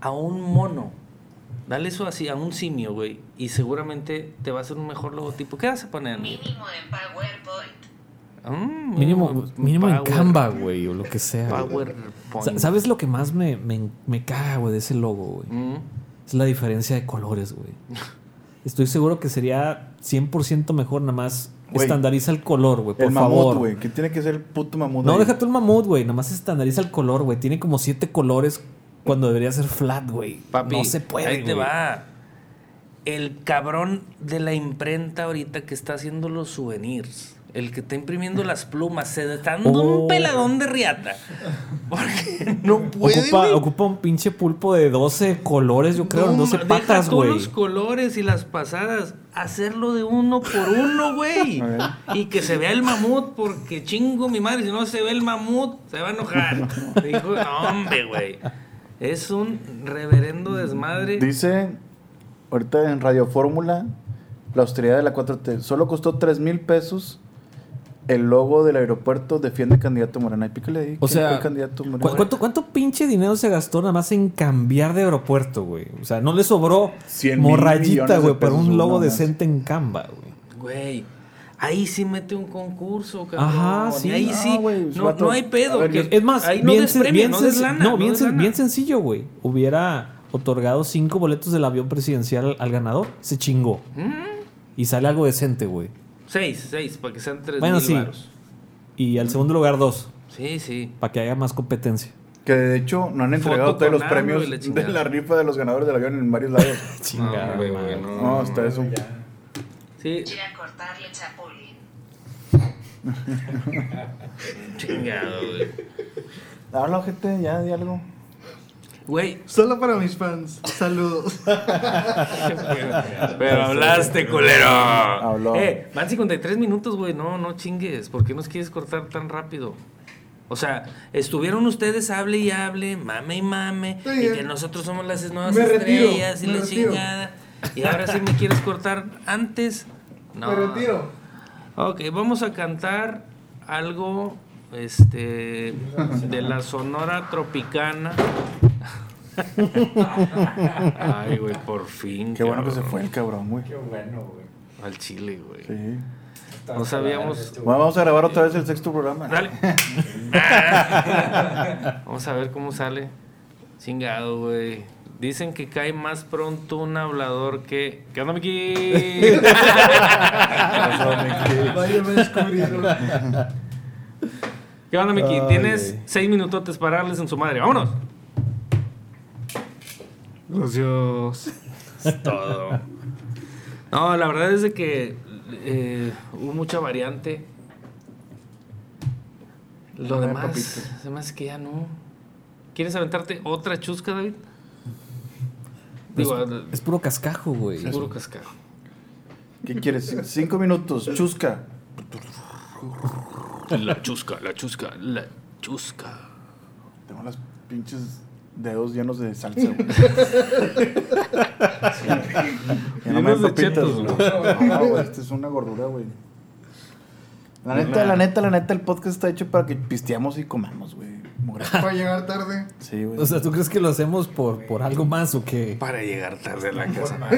a un mono. Dale eso así a un simio, güey. Y seguramente te va a hacer un mejor logotipo. ¿Qué vas a poner? Mínimo en PowerPoint. Mm, Mínimo, mínimo en Canva, güey, o lo que sea. PowerPoint. Sa- ¿Sabes lo que más me, me, me caga, güey, de ese logo, güey? Mm. Es la diferencia de colores, güey. Estoy seguro que sería 100% mejor nada más Estandariza el color, güey, por el favor. mamut, güey. ¿Qué tiene que ser el puto mamut? No, ahí? déjate un mamut, güey. Nada más estandariza el color, güey. Tiene como siete colores cuando debería ser flat, güey. Papi, no se puede, ahí te va. El cabrón de la imprenta ahorita que está haciendo los souvenirs. El que está imprimiendo las plumas. Se está dando Oh. un peladón de riata. Porque no puede, Ocupa, ocupa un pinche pulpo de 12 colores, yo creo, No, en 12 deja patas, güey. los colores y las pasadas. Hacerlo de uno por uno, güey. Y que se vea el mamut, porque chingo mi madre. Si no se ve el mamut, se va a enojar. Dijo, no, hombre, güey. Es un reverendo desmadre. Dice, ahorita en Radio Fórmula, la austeridad de la 4T. Solo costó 3 mil pesos. El logo del aeropuerto defiende candidato Morena. Y pícale ahí. O ¿quién sea, fue el candidato ¿cu- Morena? ¿cuánto, ¿cuánto pinche dinero se gastó nada más en cambiar de aeropuerto, güey? O sea, no le sobró 100 mil millones morrayita, güey, para un logo decente en Canva, güey. Güey, ahí sí mete un concurso, cabrón. Ajá, sí. Y ahí No, sí, güey, no, vato, no hay pedo. ver, que- Es más, ahí no bien, no des senc- lana, no, bien, sen- sencillo, güey. Hubiera otorgado cinco boletos del avión presidencial al, al ganador. Se chingó. Mm, Y sale algo decente, güey. Seis, seis, para que sean tres Bueno, mil sí. varos. Y al segundo lugar, dos. Sí, sí. Para que haya más competencia. Que de hecho no han entregado todos los premios la de la rifa de los ganadores del avión en varios lados. Chingada, güey, madre. güey, no. no, hasta eso. Sí, Ir a cortarle chapulín. chingado, güey. Habla, gente, ya di algo. Güey, Solo para mis fans. Saludos. pero hablaste, culero. Habló. Eh, van 53 minutos, güey. No, no chingues. ¿Por qué nos quieres cortar tan rápido? O sea, estuvieron ustedes hable y hable, mame y mame, y que nosotros somos las nuevas Me retiro, estrellas y me la retiro. chingada. Y ahora sí me quieres cortar antes. No. Me retiro. Ok, vamos a cantar algo este de la Sonora Tropicana. Ay, güey, por fin. Qué bueno que se fue el cabrón, güey. Qué bueno, güey. Al chile, güey. Sí. No sabíamos. Bueno, vamos a grabar otra vez el sexto programa. Dale. Vamos a ver cómo sale. Chingado, güey. Dicen que cae más pronto un hablador que. ¿Qué onda, Miki? Vaya, me descubrieron. ¿Qué onda, Miki? Tienes seis minutotes para darles en su madre. ¡Vámonos! Gracias. Es todo. No, la verdad es de que eh, hubo mucha variante. Lo ver, demás, papito. se me hace que ya no. ¿Quieres aventarte otra chusca, David? Digo, al- Es puro cascajo, güey. puro cascajo. ¿Qué quieres? Cinco minutos, chusca. La chusca, la chusca, la chusca. Tengo las pinches dedos llenos de salsa, güey. Ya no me papitas, güey. No, güey, esta es una gordura, güey. La neta, la neta, la neta, el podcast está hecho para que pisteamos y comamos, güey. Para llegar tarde. Sí, güey. O sea, ¿tú crees que lo hacemos por, por algo más o qué? Para llegar tarde a la casa. A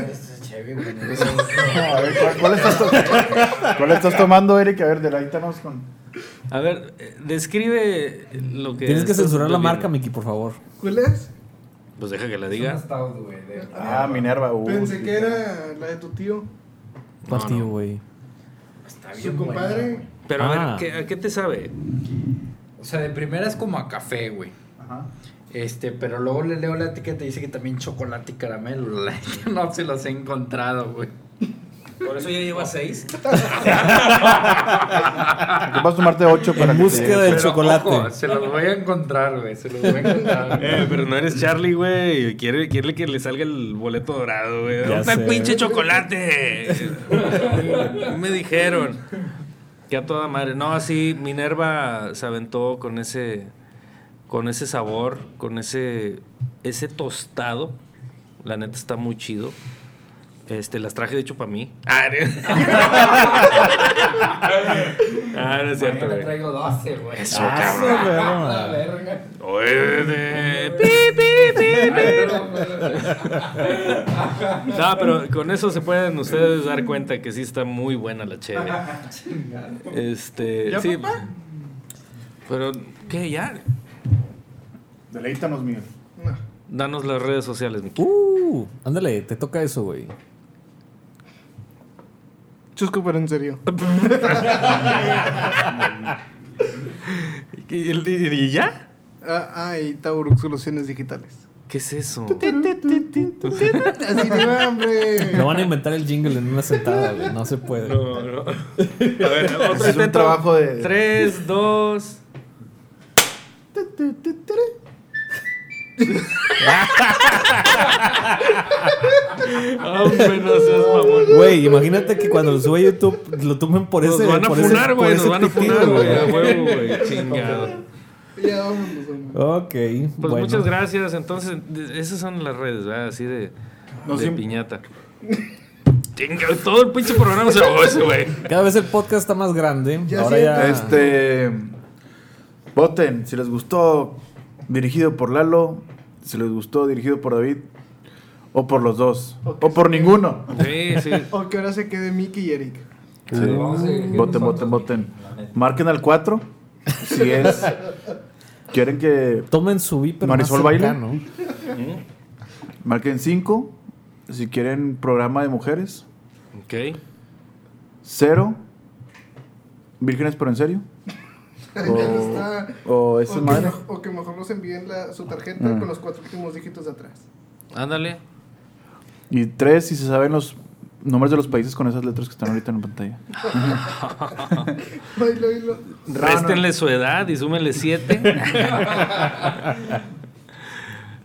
ver, ¿cuál, cuál estás to- cuál estás tomando, Eric? A ver, deleítanos con... A ver, eh, describe lo que. Tienes que censurar la marca, Miki, por favor. ¿Cuál es? Pues deja que la diga. Ah, Minerva. Uh, Pensé sí. que era la de tu tío. ¿Cuál No, tío, no. güey? Su compadre. Pero a Ah. ver, ¿qué- ¿a qué te sabe? O sea, de primera es como a café, güey. Ajá. Este, pero luego le leo la etiqueta y dice que también chocolate y caramelo. No se los he encontrado, güey. Por eso ya lleva seis. ¿Qué vas a tomarte ocho para En que te búsqueda llegue? del Pero, chocolate. ojo, se los voy a encontrar, güey. Se los voy a encontrar. Eh, pero no eres Charlie, güey. Quiere, quiere que le salga el boleto dorado, güey. ¿Dónde está el pinche chocolate? Me dijeron. Que a toda madre. No, sí, Minerva se aventó con ese. Con ese sabor, con ese. Ese tostado. La neta está muy chido. Este, las traje de hecho para mí. Ah, no, ah, no es cierto, güey. traigo 12, güey. Eso, Ah, cabrón. sí, güey, no, La madre. verga. Oye, de- pi, pi, pi, pi. No, pero con eso se pueden ustedes dar cuenta que sí está muy buena la cheve. Este, ¿Ya, sí. papá? Pero, ¿qué? ¿Ya? Deleítanos, Miguel. No. Danos las redes sociales, Miki. Uh, ándale, te toca eso, güey. Chusco, pero en serio. ¿Y, y- y ya? Ah, ah, y Taurus Soluciones Digitales. ¿Qué es eso? Así de hambre. No van a inventar el jingle en una sentada, güey. No se puede. No, no. A ver, otro es un trabajo de- Tres, dos. Hombre, no seas mamón. Güey, imagínate que cuando lo sube a YouTube lo tomen por Nos ese. van a por ese- funar, güey. Nos van a funar, güey. A huevo, güey. Chingado. Ya vámonos. Ok. Pues bueno. muchas gracias. Entonces, esas son las redes, ¿verdad? Así de, No, de sí. piñata. Todo el pinche programa se ese, güey. Cada vez el podcast está más grande. Ya Ahora sí. ya. Este. Voten si les gustó dirigido por Lalo, si les gustó dirigido por David, o por los dos, o por ninguno. Sí, sí. O que ahora se quede Mickey y Eric. Sí. Voten, voten, voten. Marquen al 4 si es. Quieren que. Tomen su viper Marisol más baile. Marquen 5 si quieren programa de mujeres. Ok. 0 Vírgenes pero en serio. O, o esa o, que madre. o que mejor nos envíen la- su tarjeta Mm. con los cuatro últimos dígitos de atrás. Ándale. Y 3 si se saben los nombres de los países con esas letras que están ahorita en la pantalla. Bailo, bailo. Réstenle su edad y súmenle siete.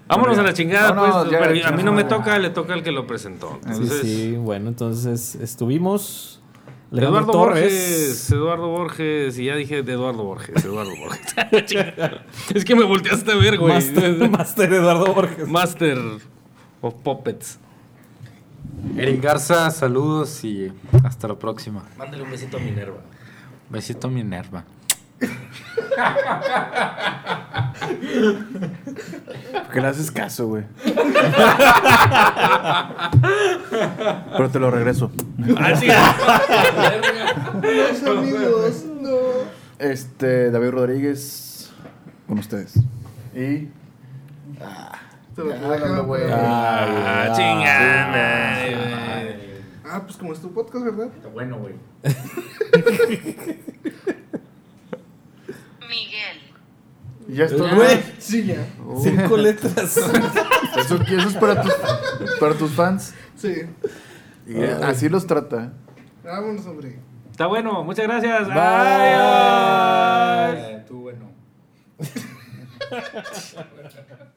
Vámonos a la chingada, pues. ya, pero a mí no me toca, le toca al que lo presentó. Sí, Entonces, sí. Bueno, entonces estuvimos. Eduardo Torres. Borges, Eduardo Borges, y ya dije de Eduardo Borges, Eduardo Borges. es que me volteaste a ver, güey. Master, Master Eduardo Borges. Master of Puppets. Eric Garza, saludos y hasta la próxima. Mándale un besito a Minerva. Besito Minerva. ¿Por qué le haces caso, güey? Pero te lo regreso. Ah. Los amigos, no. Este, David Rodríguez, con ustedes. Y. Te lo güey. Ah, chingada. Ah, pues como es tu podcast, ¿verdad? Está bueno, güey. Miguel. y ya está. Güey, Sí, ya. cinco letras. Eso, eso es para tus, para tus fans. Sí. Y así los trata. Vámonos, hombre. Está bueno, muchas gracias. Bye. Adiós. Eh, tú, bueno.